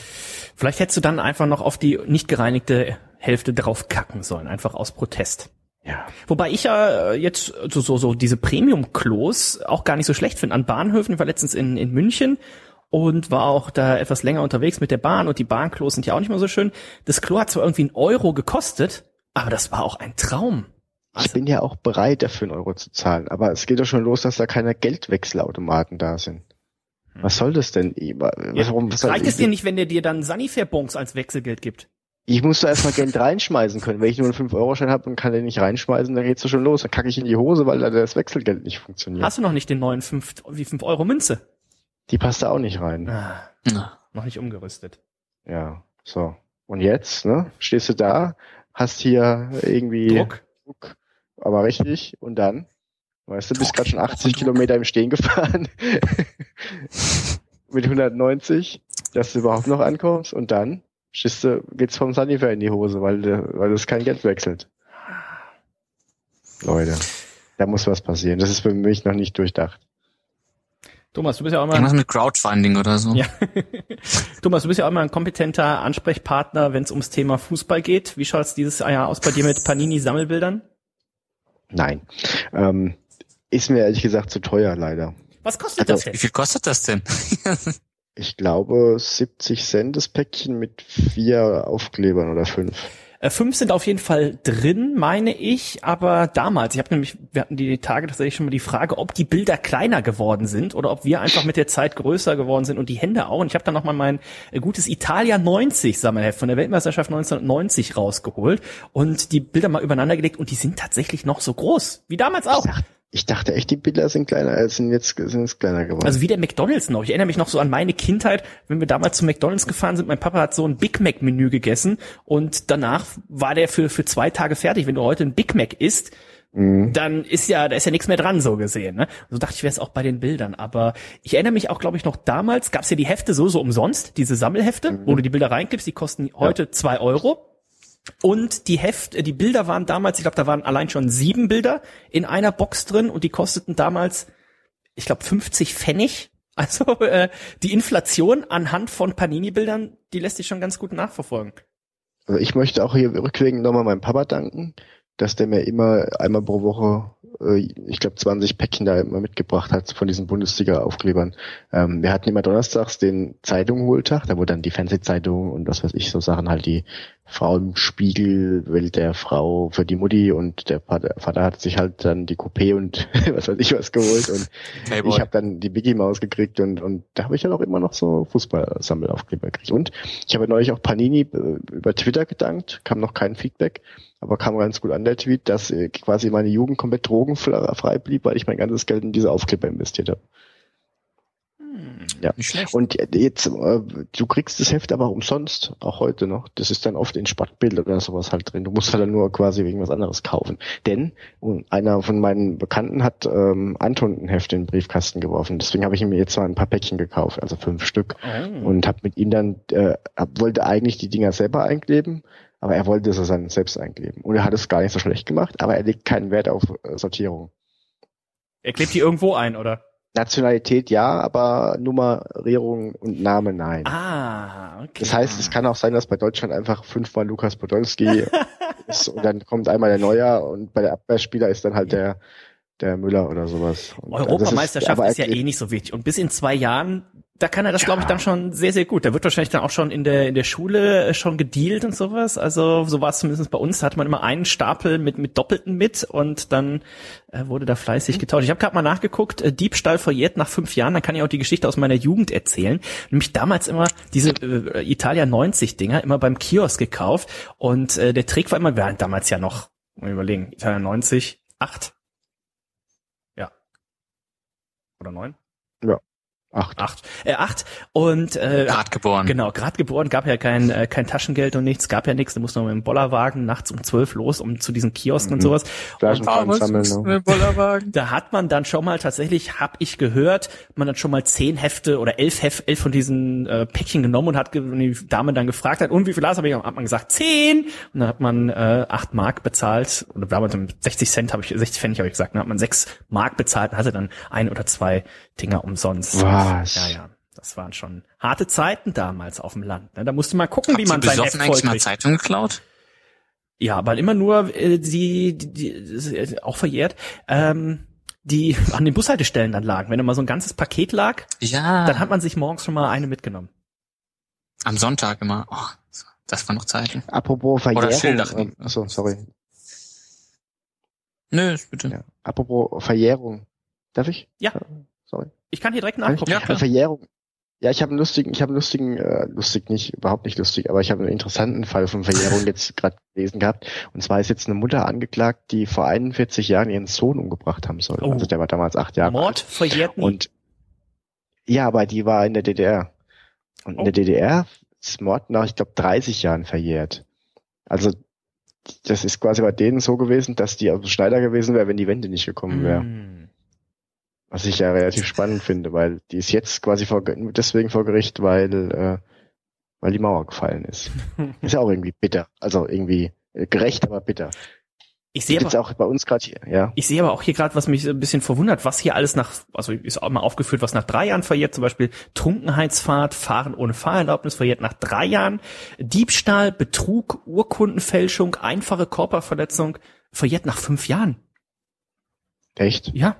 Vielleicht hättest du dann einfach noch auf die nicht gereinigte Hälfte drauf kacken sollen, einfach aus Protest. Ja. Wobei ich ja jetzt so, so, so diese Premium-Klos auch gar nicht so schlecht finde. An Bahnhöfen, ich war letztens in, in München und war auch da etwas länger unterwegs mit der Bahn und die Bahnklos sind ja auch nicht mehr so schön. Das Klo hat zwar irgendwie einen Euro gekostet, aber das war auch ein Traum. Also, ich bin ja auch bereit, dafür einen Euro zu zahlen, aber es geht doch schon los, dass da keine Geldwechselautomaten da sind. Was soll das denn? Warum, was reicht es dir nicht, wenn der dir dann Sanifair-Bons als Wechselgeld gibt? Ich muss da erstmal Geld reinschmeißen können. Wenn ich nur einen 5-Euro-Schein habe und kann den nicht reinschmeißen, dann geht's doch schon los. Dann kacke ich in die Hose, weil da das Wechselgeld nicht funktioniert. Hast du noch nicht den neuen 5, wie 5 Euro Münze? Die passt da auch nicht rein. Ah, noch nicht umgerüstet. Ja, so. Und jetzt, ne? Stehst du da, hast hier irgendwie Druck, Druck aber richtig, und dann? Weißt du, bist gerade schon 80 Kilometer im Stehen gefahren. [laughs] Mit 190, dass du überhaupt noch ankommst, und dann? Schiste geht's vom Sunnyfair in die Hose, weil, weil das kein Geld wechselt. Leute, da muss was passieren. Das ist für mich noch nicht durchdacht. Thomas, du bist ja auch immer. Irgendwas mit Crowdfunding oder so. Ja. [laughs] Thomas, du bist ja auch immer ein kompetenter Ansprechpartner, wenn es ums Thema Fußball geht. Wie schaut's dieses Jahr aus bei dir mit Panini-Sammelbildern? Nein. Ähm, ist mir ehrlich gesagt zu teuer, leider. Was kostet also, das denn? Wie viel kostet das denn? [laughs] ich glaube, 70 Cent das Päckchen mit vier Aufklebern oder fünf. Äh, fünf sind auf jeden Fall drin, meine ich, aber damals, ich habe nämlich, wir hatten die Tage tatsächlich schon mal die Frage, ob die Bilder kleiner geworden sind oder ob wir einfach mit der Zeit größer geworden sind und die Hände auch. Und ich habe dann nochmal mein äh, gutes Italia 90 Sammelheft von der Weltmeisterschaft 1990 rausgeholt und die Bilder mal übereinander gelegt und die sind tatsächlich noch so groß, wie damals auch. Ich ich dachte echt, die Bilder sind kleiner, äh, sind jetzt, sind jetzt kleiner geworden. Also wie der McDonalds noch. Ich erinnere mich noch so an meine Kindheit, wenn wir damals zu McDonalds gefahren sind. Mein Papa hat so ein Big Mac Menü gegessen und danach war der für, für zwei Tage fertig. Wenn du heute ein Big Mac isst, mhm. dann ist ja, da ist ja nichts mehr dran, so gesehen. Ne? So dachte ich, wäre es auch bei den Bildern. Aber ich erinnere mich auch, glaube ich, noch damals gab es ja die Hefte so, so umsonst, diese Sammelhefte, mhm. wo du die Bilder reinklippst, die kosten heute ja. zwei Euro. Und die Heft, äh, die Bilder waren damals, ich glaube, da waren allein schon sieben Bilder in einer Box drin und die kosteten damals, ich glaube, 50 Pfennig. [laughs] Also äh, die Inflation anhand von Panini-Bildern, die lässt sich schon ganz gut nachverfolgen. Also ich möchte auch hier rückwirkend nochmal meinem Papa danken, dass der mir immer einmal pro Woche äh, ich glaube 20 Päckchen da immer mitgebracht hat von diesen Bundesliga-Aufklebern. Ähm, wir hatten immer donnerstags den Zeitung-Hohltag, da wo dann die Fernsehzeitung und was weiß ich, so Sachen halt die Frau im Spiegel will der Frau für die Mutti und der Vater, hat sich halt dann die Coupé und [laughs] was weiß ich was geholt und Playboy. ich habe dann die Mickey Maus gekriegt und und da habe ich dann auch immer noch so Fußball-Sammelaufkleber gekriegt. Und ich habe neulich auch Panini äh, über Twitter gedankt, kam noch kein Feedback, aber kam ganz gut an der Tweet, dass äh, quasi meine Jugend komplett drogenfrei blieb, weil ich mein ganzes Geld in diese Aufkleber investiert habe. Ja. Nicht schlecht. Und jetzt, äh, du kriegst das Heft aber umsonst, auch heute noch. Das ist dann oft in Sportbild oder sowas halt drin. Du musst halt dann nur quasi irgendwas anderes kaufen. Denn einer von meinen Bekannten hat ähm, Anton ein Heft in den Briefkasten geworfen. Deswegen habe ich ihm jetzt mal ein paar Päckchen gekauft, also fünf Stück. Oh. Und habe mit ihm dann, äh, wollte eigentlich die Dinger selber einkleben, aber er wollte es dann selbst einkleben. Und er hat es gar nicht so schlecht gemacht, aber er legt keinen Wert auf äh, Sortierung. Er klebt die irgendwo ein, oder? Nationalität ja, aber Nummerierung und Name nein. Ah, okay. Das heißt, es kann auch sein, dass bei Deutschland einfach fünfmal Lukas Podolski [laughs] ist und dann kommt einmal der Neuer und bei der Abwehrspieler ist dann halt der der Müller oder sowas. Und das Europameisterschaft ist, ja aber eh nicht so wichtig. Und bis in zwei Jahren, da kann er das, glaube ich, dann schon sehr, sehr gut. Da wird wahrscheinlich dann auch schon in der, in der Schule äh, schon gedealt und sowas. Also so war es zumindest bei uns. Da hatte man immer einen Stapel mit, mit Doppelten mit und dann äh, wurde da fleißig getauscht. Ich habe gerade mal nachgeguckt, äh, Diebstahl verjährt nach fünf Jahren. Dann kann ich auch die Geschichte aus meiner Jugend erzählen. Nämlich damals immer diese äh, Italia 90 Dinger immer beim Kiosk gekauft. Und äh, der Trick war immer, wir hatten damals ja noch, mal überlegen, Italia 90, acht. Ja. Oder neun? Acht. Acht. Äh, acht. Und äh, Grad geboren. Genau, gerade geboren, gab ja kein, äh, kein Taschengeld und nichts, gab ja nichts. Du musst noch mit dem Bollerwagen nachts um zwölf los, um zu diesen Kiosken und Mhm. sowas. Flaschenpfand sammeln. Ne? Bollerwagen. [laughs] Da hat man dann schon mal tatsächlich, hab ich gehört, man hat schon mal zehn Hefte oder elf Heft, elf von diesen äh, Päckchen genommen und hat und die Dame dann gefragt hat, und wie viel hast du? Hab ich- Hat man gesagt, zehn. Und dann hat man äh, acht Mark bezahlt, oder damals 60 Cent habe ich, 60 Pfennig habe ich gesagt, dann hat man sechs Mark bezahlt und hatte dann ein oder zwei Dinger umsonst. Was? Ja, ja. Das waren schon harte Zeiten damals auf dem Land. ne? Da musste man gucken, Habt wie man sein besoffen eigentlich mal. Zeitung geklaut? Ja, weil immer nur äh, die, die, die äh, auch verjährt, ähm, die [laughs] an den Bushaltestellen dann lagen. Wenn da mal so ein ganzes Paket lag, Ja. dann hat man sich morgens schon mal eine mitgenommen. Am Sonntag immer. Oh, das war noch Zeiten. Apropos Verjährung. Schildach. ähm, achso, sorry. Nö, bitte. Ja. Apropos Verjährung. Darf ich? Ja. Sorry. Ich kann hier direkt Kann ich? nachgucken. Ja. Verjährung. Ja, ich habe einen lustigen, ich habe einen lustigen, äh, lustig nicht, überhaupt nicht lustig, aber ich habe einen interessanten Fall von Verjährung [laughs] jetzt gerade gelesen gehabt. Und zwar ist jetzt eine Mutter angeklagt, die vor 41 Jahren ihren Sohn umgebracht haben soll. Oh. Also der war damals acht Jahre Mord alt. verjährt nie. Und ja, aber die war in der DDR. Und in Oh. der DDR ist Mord nach, ich glaube, 30 Jahren verjährt. Also das ist quasi bei denen so gewesen, dass die also Schneider gewesen wäre, wenn die Wende nicht gekommen wäre. Mm. Was ich ja relativ spannend finde, weil die ist jetzt quasi vor, deswegen vor Gericht, weil, äh, weil die Mauer gefallen ist. [laughs] Ist ja auch irgendwie bitter. Also irgendwie äh, gerecht, aber bitter. Ich sehe aber, auch bei uns gerade hier, ja. ich sehe aber auch hier gerade, was mich so ein bisschen verwundert, was hier alles nach, also ist auch mal aufgeführt, was nach drei Jahren verjährt, zum Beispiel Trunkenheitsfahrt, Fahren ohne Fahrerlaubnis verjährt nach drei Jahren, Diebstahl, Betrug, Urkundenfälschung, einfache Körperverletzung verjährt nach fünf Jahren. Echt? Ja,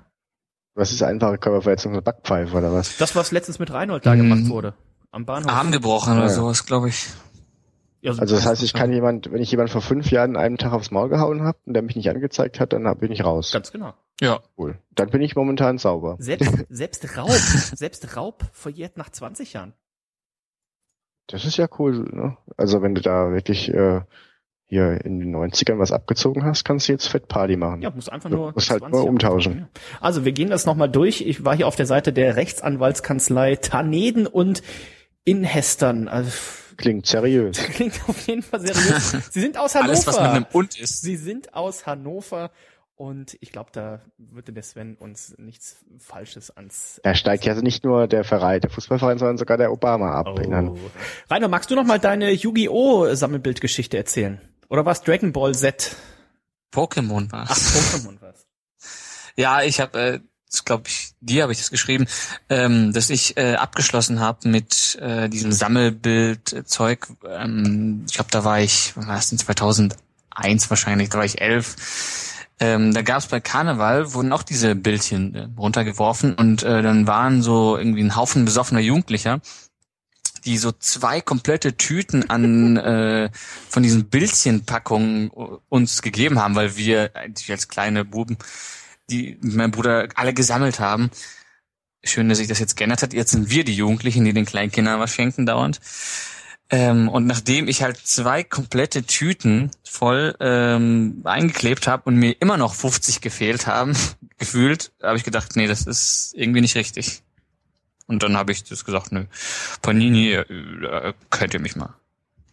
Was ist einfache Körperverletzung, so Backpfeife oder was? das, was letztens mit Reinhold da gemacht wurde. Am Bahnhof. Arm gebrochen Ja. oder sowas, glaube ich. Ja, so- Also das heißt, ich kann jemand, wenn ich jemand vor fünf Jahren einen Tag aufs Maul gehauen habe und der mich nicht angezeigt hat, dann bin ich raus. Ganz genau. Ja. Cool. Dann bin ich momentan sauber. Selbst, [laughs] selbst Raub, selbst Raub verjährt nach 20 Jahren. Das ist ja cool, ne? Also wenn du da wirklich äh, hier in den 90ern was abgezogen hast, kannst du jetzt Fett Party machen. Ja, muss einfach Du nur. musst halt 20 nur umtauschen. Also wir gehen das nochmal durch. Ich war hier auf der Seite der Rechtsanwaltskanzlei Taneden und Inhestern. Also, Klingt seriös. [laughs] klingt auf jeden Fall seriös. [laughs] Sie sind aus Hannover. Alles, was mit einem Und ist. Sie sind aus Hannover. Und ich glaube, da würde der Sven uns nichts Falsches ans. Da steigt ja nicht nur der Verein, der Fußballverein, sondern sogar der Obama ab. in Hannover. Oh. Rainer, magst du noch mal deine Yu-Gi-Oh! Sammelbildgeschichte erzählen? Oder was Dragon Ball Z? Pokémon war Ach, Pokémon was. [laughs] Ja, ich habe, äh, glaube ich, dir habe ich das geschrieben, ähm, dass ich äh, abgeschlossen habe mit äh, diesem Sammelbild-Zeug. Ähm, ich glaube, da war ich, wann war das denn 2001 wahrscheinlich, da war ich elf. Ähm, da gab es bei Karneval, wurden auch diese Bildchen äh, runtergeworfen und äh, dann waren so irgendwie ein Haufen besoffener Jugendlicher die so zwei komplette Tüten an [laughs] äh, von diesen Bildchenpackungen uns gegeben haben, weil wir als kleine Buben, die mein Bruder alle gesammelt haben. Schön, dass sich das jetzt geändert hat. Jetzt sind wir die Jugendlichen, die den Kleinkindern was schenken dauernd. Ähm, und nachdem ich halt zwei komplette Tüten voll ähm, eingeklebt habe und mir immer noch 50 gefehlt haben, [laughs] gefühlt, habe ich gedacht, nee, das ist irgendwie nicht richtig. Und dann habe ich das gesagt, nö, Panini, äh, könnt ihr mich mal.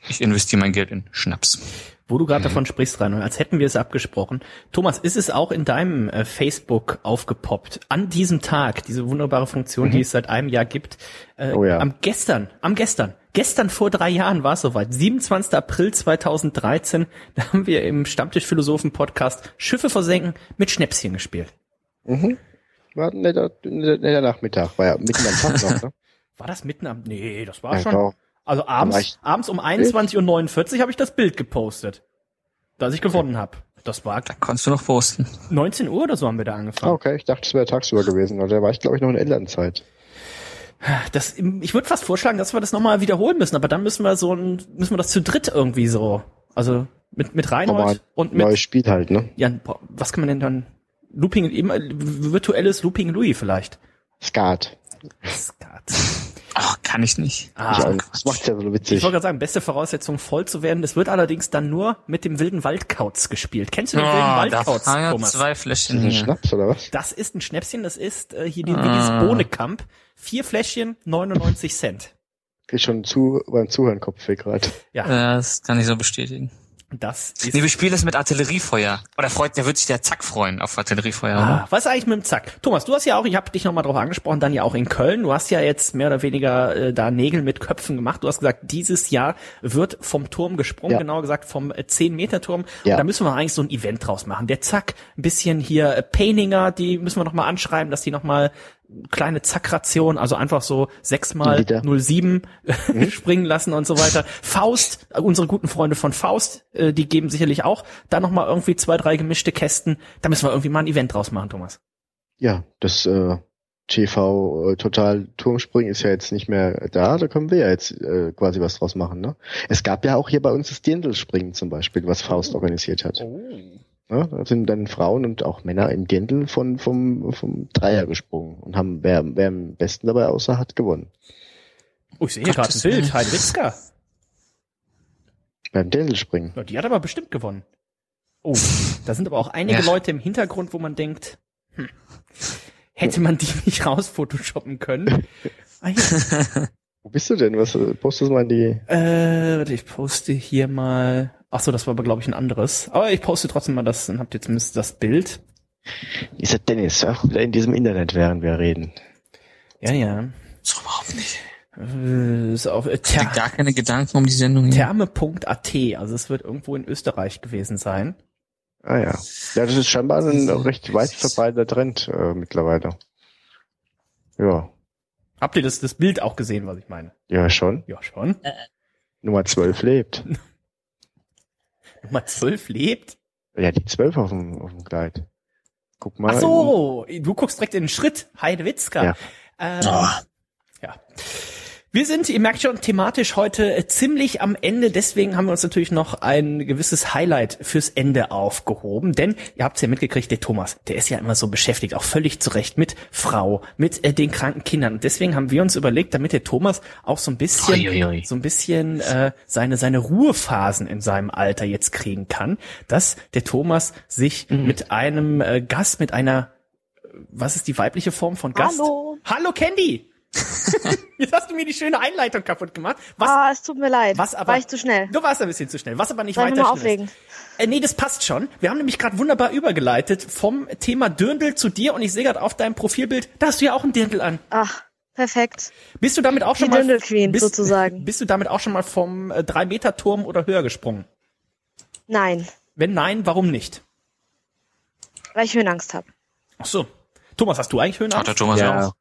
Ich investiere mein Geld in Schnaps. Wo du gerade mhm. davon sprichst, Rainer, als hätten wir es abgesprochen. Thomas, ist es auch in deinem äh, Facebook aufgepoppt? An diesem Tag, diese wunderbare Funktion, mhm. die es seit einem Jahr gibt. Äh, oh ja. Am gestern, am gestern, gestern vor drei Jahren war es soweit. 27. April 2013, da haben wir im Stammtisch Philosophen Podcast Schiffe versenken mit Schnäpschen gespielt. Mhm. War ein netter, netter Nachmittag, war ja mitten am Tag noch, ne? [laughs] War das mitten am, nee, das war ja, schon. Also abends, abends um 21.49 Uhr habe ich das Bild gepostet, das ich gewonnen habe. Das war. Da konntest du noch posten. 19 Uhr oder so haben wir da angefangen. Okay, ich dachte, es wäre tagsüber gewesen. Also da war ich, glaube ich, noch in Elternzeit. Das, ich würde fast vorschlagen, dass wir das nochmal wiederholen müssen, aber dann müssen wir so ein, müssen wir das zu dritt irgendwie so. Also mit, mit Reinhold und mit. Neues Spiel halt, ne? Ja, was kann man denn dann? Looping, virtuelles Looping Louis vielleicht. Skat. Skat. Ach, kann ich nicht. Ah, ich das macht ja so witzig. Ich wollte gerade sagen, beste Voraussetzung voll zu werden. Das wird allerdings dann nur mit dem wilden Waldkauz gespielt. Kennst du den oh, wilden Waldkauz, da Thomas? zwei Fläschchen hier. Schnaps oder was? Das ist ein Schnäpschen. Das ist äh, hier die, ah. dieses Bohnekamp. Vier Fläschchen, 99 Cent. Krieg schon zu beim Zuhören Kopfweh gerade. Ja, das kann ich so bestätigen. Das ist nee, wir spielen das mit Artilleriefeuer. Oder freut, der wird sich der Zack freuen auf Artilleriefeuer. Ah, was ist eigentlich mit dem Zack? Thomas, du hast ja auch, ich habe dich nochmal drauf angesprochen, dann ja auch in Köln. Du hast ja jetzt mehr oder weniger äh, da Nägel mit Köpfen gemacht. Du hast gesagt, dieses Jahr wird vom Turm gesprungen, ja. genauer gesagt vom äh, 10-Meter-Turm. Ja. Da müssen wir eigentlich so ein Event draus machen. Der Zack, ein bisschen hier äh, Paininger, die müssen wir nochmal anschreiben, dass die nochmal kleine Zackration, also einfach so sechsmal 07 mhm. [laughs] springen lassen und so weiter. Faust, unsere guten Freunde von Faust, äh, die geben sicherlich auch da nochmal irgendwie zwei, drei gemischte Kästen. Da müssen wir irgendwie mal ein Event draus machen, Thomas. Ja, das äh, TV äh, Total Turmspringen ist ja jetzt nicht mehr da, da können wir ja jetzt äh, quasi was draus machen. Ne? Es gab ja auch hier bei uns das Dirndl-Springen zum Beispiel, was Faust oh. organisiert hat. Oh. Ja, da sind dann Frauen und auch Männer im Dirndl von, vom, vom Dreier gesprungen und haben, wer, wer am besten dabei aussah, hat gewonnen. Oh, ich sehe hier gerade ein Bild, Heidi Witzka. Beim Dirndl-Springen. Ja, die hat aber bestimmt gewonnen. Oh, da sind aber auch einige ja. Leute im Hintergrund, wo man denkt, hm, hätte man die nicht raus photoshoppen können. Ah, ja. [laughs] Wo bist du denn? Was postest du mal in die? Äh, warte, ich poste hier mal. Ach so, das war aber glaube ich ein anderes. Aber ich poste trotzdem mal das, dann habt ihr zumindest das Bild. Dieser Dennis, auch wieder in diesem Internet, während wir reden. Ja, ja. So überhaupt nicht. Äh, ist auf, äh, Ter gar keine Gedanken um die Sendung. Therme.at, also es wird irgendwo in Österreich gewesen sein. Ah ja. Ja, das ist scheinbar ein recht weit verbreiteter Trend äh, mittlerweile. Ja. Habt ihr das, das Bild auch gesehen, was ich meine? Ja, schon. Ja, schon. Äh. Nummer 12 lebt. [laughs] Nummer 12 lebt? Ja, die 12 auf dem, auf dem Kleid. Guck mal. Ach so, du guckst direkt in den Schritt. Heidewitzka. Ja. Ähm, oh. ja. Wir sind, ihr merkt schon, thematisch heute äh, ziemlich am Ende. Deswegen haben wir uns natürlich noch ein gewisses Highlight fürs Ende aufgehoben. Denn ihr habt es ja mitgekriegt, der Thomas, der ist ja immer so beschäftigt, auch völlig zurecht mit Frau, mit äh, den kranken Kindern. Und deswegen haben wir uns überlegt, damit der Thomas auch so ein bisschen, Uiuiui. so ein bisschen äh, seine seine Ruhephasen in seinem Alter jetzt kriegen kann, dass der Thomas sich mhm. mit einem äh, Gast, mit einer, was ist die weibliche Form von Gast? Hallo. Hallo Candy. [laughs] Jetzt hast du mir die schöne Einleitung kaputt gemacht. Was, ah, es tut mir leid. Was aber, War ich zu schnell? Du warst ein bisschen zu schnell. Was aber nicht War weiter aufregend. Äh, nee, das passt schon. Wir haben nämlich gerade wunderbar übergeleitet vom Thema Dirndl zu dir und ich sehe gerade auf deinem Profilbild, da hast du ja auch ein Dirndl an. Ach, perfekt. Bist du damit auch Die schon mal Dirndl Queen bist, sozusagen. [laughs] Bist du damit auch schon mal vom äh, 3 Meter Turm oder höher gesprungen? Nein. Wenn nein, warum nicht? Weil ich Höhenangst habe. Ach so. Thomas, hast du eigentlich Höhenangst? Hat der Thomas ja auch.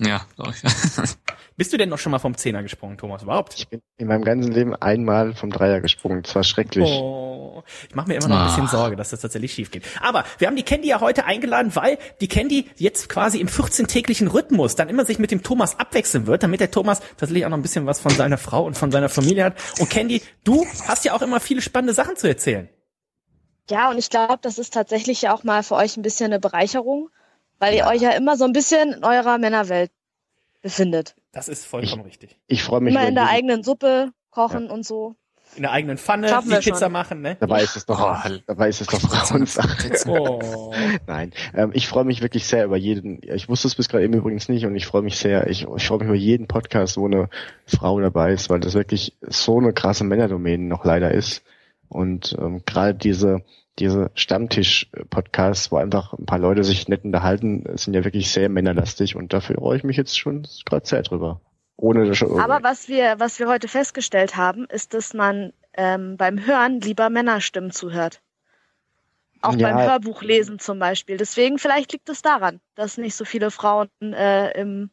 Ja, glaube ich. [laughs] Bist du denn noch schon mal vom Zehner gesprungen, Thomas, überhaupt? Ich bin in meinem ganzen Leben einmal vom Dreier gesprungen. Das war schrecklich. Oh. Ich mache mir immer noch ein bisschen Sorge, dass das tatsächlich schief geht. Aber wir haben die Candy ja heute eingeladen, weil die Candy jetzt quasi im 14-täglichen Rhythmus dann immer sich mit dem Thomas abwechseln wird, damit der Thomas tatsächlich auch noch ein bisschen was von seiner Frau und von seiner Familie hat. Und Candy, du hast ja auch immer viele spannende Sachen zu erzählen. Ja, und ich glaube, das ist tatsächlich ja auch mal für euch ein bisschen eine Bereicherung, weil ihr euch ja immer so ein bisschen in eurer Männerwelt befindet. Das ist vollkommen richtig. Ich freue mich Immer in der jeden- eigenen Suppe kochen und so. In der eigenen Pfanne Schaffen die wir Pizza schon. machen, ne? Dabei ist es doch, Oh, dabei ist es doch Frauensache. [laughs] Oh. Nein, ähm, ich freue mich wirklich sehr über jeden. Ich wusste es bis gerade eben übrigens nicht und ich freue mich sehr. Ich, ich freue mich über jeden Podcast, wo eine Frau dabei ist, weil das wirklich so eine krasse Männerdomäne noch leider ist. Und ähm, gerade diese diese Stammtisch-Podcasts, wo einfach ein paar Leute sich nett unterhalten, sind ja wirklich sehr männerlastig und dafür freue ich mich jetzt schon gerade sehr drüber. Ohne das schon. Aber was wir, was wir heute festgestellt haben, ist, dass man ähm, beim Hören lieber Männerstimmen zuhört. Auch Ja. beim Hörbuchlesen zum Beispiel. Deswegen vielleicht liegt es daran, dass nicht so viele Frauen äh, im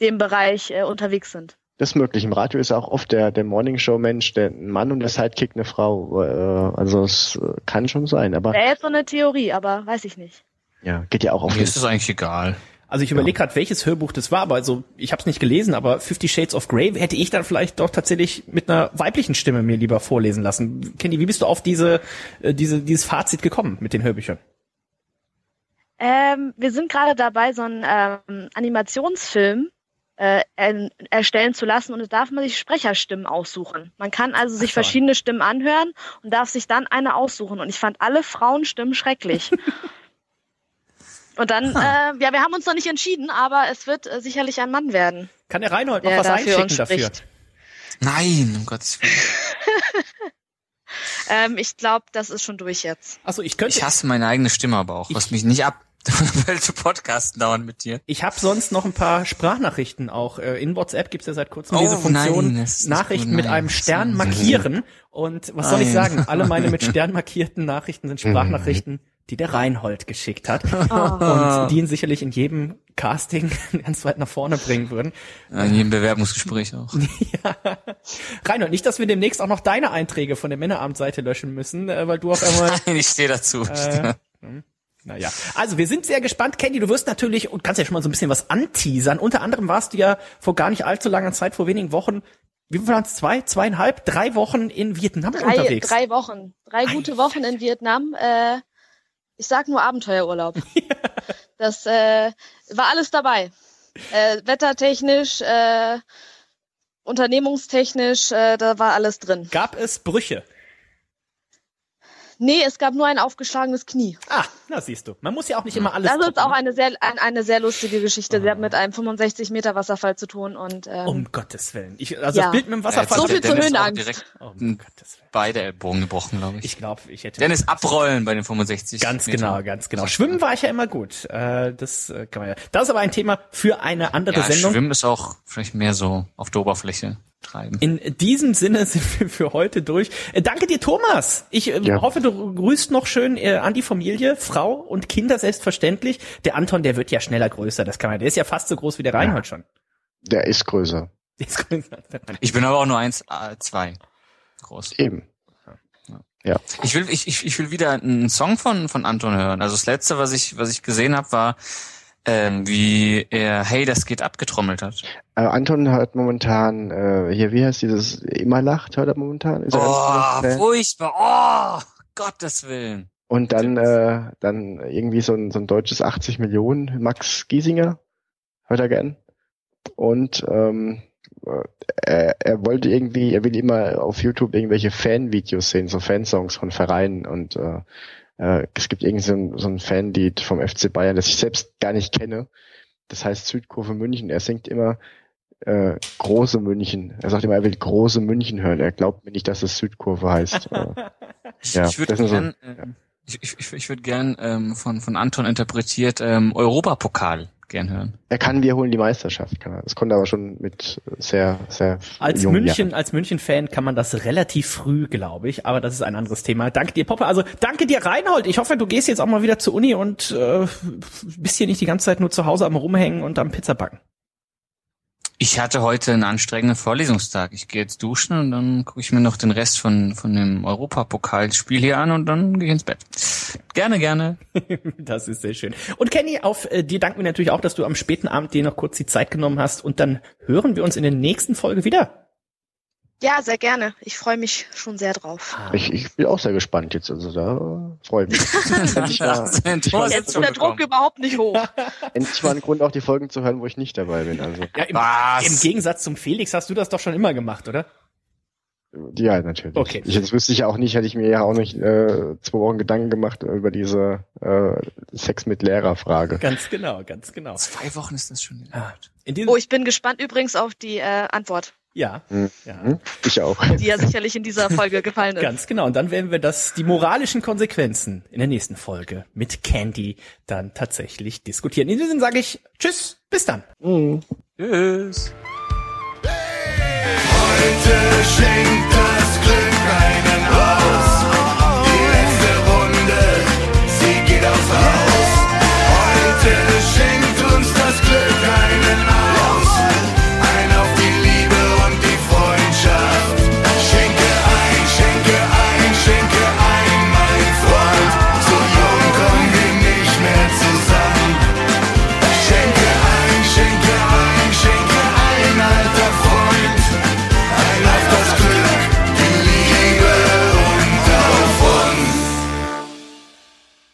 dem Bereich äh, unterwegs sind. Das ist möglich. Im Radio ist auch oft der, der Morningshow-Mensch, der ein Mann und der Sidekick eine Frau. Äh, also es äh, kann schon sein, aber Wäre jetzt so eine Theorie, aber weiß ich nicht. ja, geht ja auch auf Mir ist das eigentlich egal. Also ich überlege gerade, welches Hörbuch das war, aber also ich habe es nicht gelesen, aber Fifty Shades of Grey hätte ich dann vielleicht doch tatsächlich mit einer weiblichen Stimme mir lieber vorlesen lassen. Candy, wie bist du auf diese, äh, diese dieses Fazit gekommen mit den Hörbüchern? Ähm, wir sind gerade dabei, so einen ähm, Animationsfilm äh, er, erstellen zu lassen und da darf man sich Sprecherstimmen aussuchen. Man kann also sich Ach, verschiedene Stimmen anhören und darf sich dann eine aussuchen. Und ich fand alle Frauenstimmen schrecklich. [laughs] und dann, äh, ja, wir haben uns noch nicht entschieden, aber es wird äh, sicherlich ein Mann werden, Kann der Reinhold noch der was dafür einschicken uns dafür? spricht. Nein, um Gottes Willen. [laughs] Ähm, ich glaube, das ist schon durch jetzt. Achso, ich könnte. Ich hasse meine eigene Stimme aber auch, was mich nicht ab, [laughs] weil zu Podcasten dauern mit dir. Ich habe sonst noch ein paar Sprachnachrichten auch. Äh, In WhatsApp gibt's ja seit kurzem Oh, diese Funktion, nein, Nachrichten gut, mit nein. einem Stern markieren. Und was soll ich Nein. sagen? Alle meine mit [laughs] Stern markierten Nachrichten sind Sprachnachrichten, die der Reinhold geschickt hat. Oh. Und die ihn sicherlich in jedem Casting [laughs] ganz weit nach vorne bringen würden. Ja, In jedem Bewerbungsgespräch auch. Reinhold, nicht, dass wir demnächst auch noch deine Einträge von der Männerabendseite löschen müssen, äh, weil du auf einmal Nein, ich stehe dazu. Äh, Naja, also wir sind sehr gespannt. Candy, du wirst natürlich und kannst ja schon mal so ein bisschen was anteasern. Unter anderem warst du ja vor gar nicht allzu langer Zeit, vor wenigen Wochen, wie viel waren es? Zwei, zweieinhalb, drei Wochen in Vietnam Drei, unterwegs. drei Wochen. Drei gute Wochen in Vietnam. Äh, ich sag nur Abenteuerurlaub. [laughs] Das äh, war alles dabei. Äh, wettertechnisch, äh, unternehmungstechnisch, äh, da war alles drin. Gab es Brüche? Nee, es gab nur ein aufgeschlagenes Knie. Ah, na siehst du. Man muss ja auch nicht immer alles. Das ist toppen. auch eine sehr, ein, eine sehr lustige Geschichte. Sie hat mit einem 65 Meter Wasserfall zu tun und ähm, Um Gottes Willen. Ich, also Ja. das Bild mit dem Wasserfall. So viel zur auch Höhenangst. Oh, um Hm. Gottes Willen. beide Ellbogen gebrochen, glaube ich. Ich glaube, ich hätte. Dennis abrollen bei den 65. Ganz Metern. genau, ganz genau. Schwimmen war ich ja immer gut. Äh, das äh, kann man ja. Das ist aber ein Thema für eine andere Ja, Sendung. Schwimmen ist auch vielleicht mehr so auf der Oberfläche treiben. In diesem Sinne [laughs] sind wir für heute durch. Äh, danke dir, Thomas. Ich äh, Ja. hoffe, du grüßt noch schön äh, an die Familie, Frau und Kinder selbstverständlich. Der Anton, der wird ja schneller größer. Das kann man. Der ist ja fast so groß wie der Reinhold schon. Der ist größer. [laughs] Der ist größer. Ich bin aber auch nur eins, äh, zwei groß. Eben. Ja. Ich will, ich, ich, ich will wieder einen Song von, von Anton hören. Also das letzte, was ich, was ich gesehen habe, war, ähm, wie er Hey, das geht abgetrommelt hat. Äh, Anton hört momentan, äh, hier, wie heißt dieses, immer lacht, hört er momentan. Ist er Oh, ne? furchtbar. Oh, Gottes Willen. Und dann, äh, dann irgendwie so ein, so ein deutsches 80 Millionen, Max Giesinger, hört er gern. Und ähm, äh, er, er wollte irgendwie, er will immer auf YouTube irgendwelche Fanvideos sehen, so Fansongs von Vereinen und äh, äh, es gibt irgendwie so ein, so ein Fanlied vom FC Bayern, das ich selbst gar nicht kenne. Das heißt Südkurve München. Er singt immer äh, große München. Er sagt immer, er will große München hören. Er glaubt mir nicht, dass es Südkurve heißt. [laughs] Äh, ja, ich würde das ist so- gern, ähm, ich, ich, ich, ich würde gern ähm, von, von Anton interpretiert ähm, Europapokal gern hören. Er kann, wir holen die Meisterschaft. Kann er. Das konnte er aber schon mit sehr, sehr Als jungen München, Jahren. als München-Fan kann man das relativ früh, glaube ich, aber das ist ein anderes Thema. Danke dir, Poppe. Also danke dir, Reinhold. Ich hoffe, du gehst jetzt auch mal wieder zur Uni und äh, bist hier nicht die ganze Zeit nur zu Hause am Rumhängen und am Pizza backen. Ich hatte heute einen anstrengenden Vorlesungstag. Ich gehe jetzt duschen und dann gucke ich mir noch den Rest von, von dem Europapokalspiel hier an und dann gehe ich ins Bett. Gerne, gerne. [laughs] das ist sehr schön. Und Kenny, auf äh, dir danken wir natürlich auch, dass du am späten Abend dir noch kurz die Zeit genommen hast und dann hören wir uns in der nächsten Folge wieder. Ja, sehr gerne. Ich freue mich schon sehr drauf. Ich, ich bin auch sehr gespannt jetzt. Also da freue ich mich. [laughs] endlich mal, Jetzt ist der Druck überhaupt nicht hoch. [laughs] endlich mal ein Grund, auch die Folgen zu hören, wo ich nicht dabei bin. Also Ja, im, Was? Im Gegensatz zum Felix hast du das doch schon immer gemacht, oder? ja, natürlich. Okay. Ich, das wüsste ich ja auch nicht, hätte ich mir ja auch nicht äh, zwei Wochen Gedanken gemacht über diese äh, Sex mit Lehrer-Frage. Ganz genau, ganz genau. Zwei Wochen ist das schon. Ah, In Oh, ich bin gespannt übrigens auf die äh, Antwort, ja, mhm. ja. Ich auch. Die ja sicherlich in dieser Folge gefallen ist. Ganz genau. Und dann werden wir das, die moralischen Konsequenzen in der nächsten Folge mit Candy dann tatsächlich diskutieren. In diesem Sinne sage ich Tschüss, bis dann. Mhm. Tschüss. Heute schenkt das Glück einen aus. Die letzte Runde, sie geht aufs Haus. Heute schenkt uns das Glück einen aus.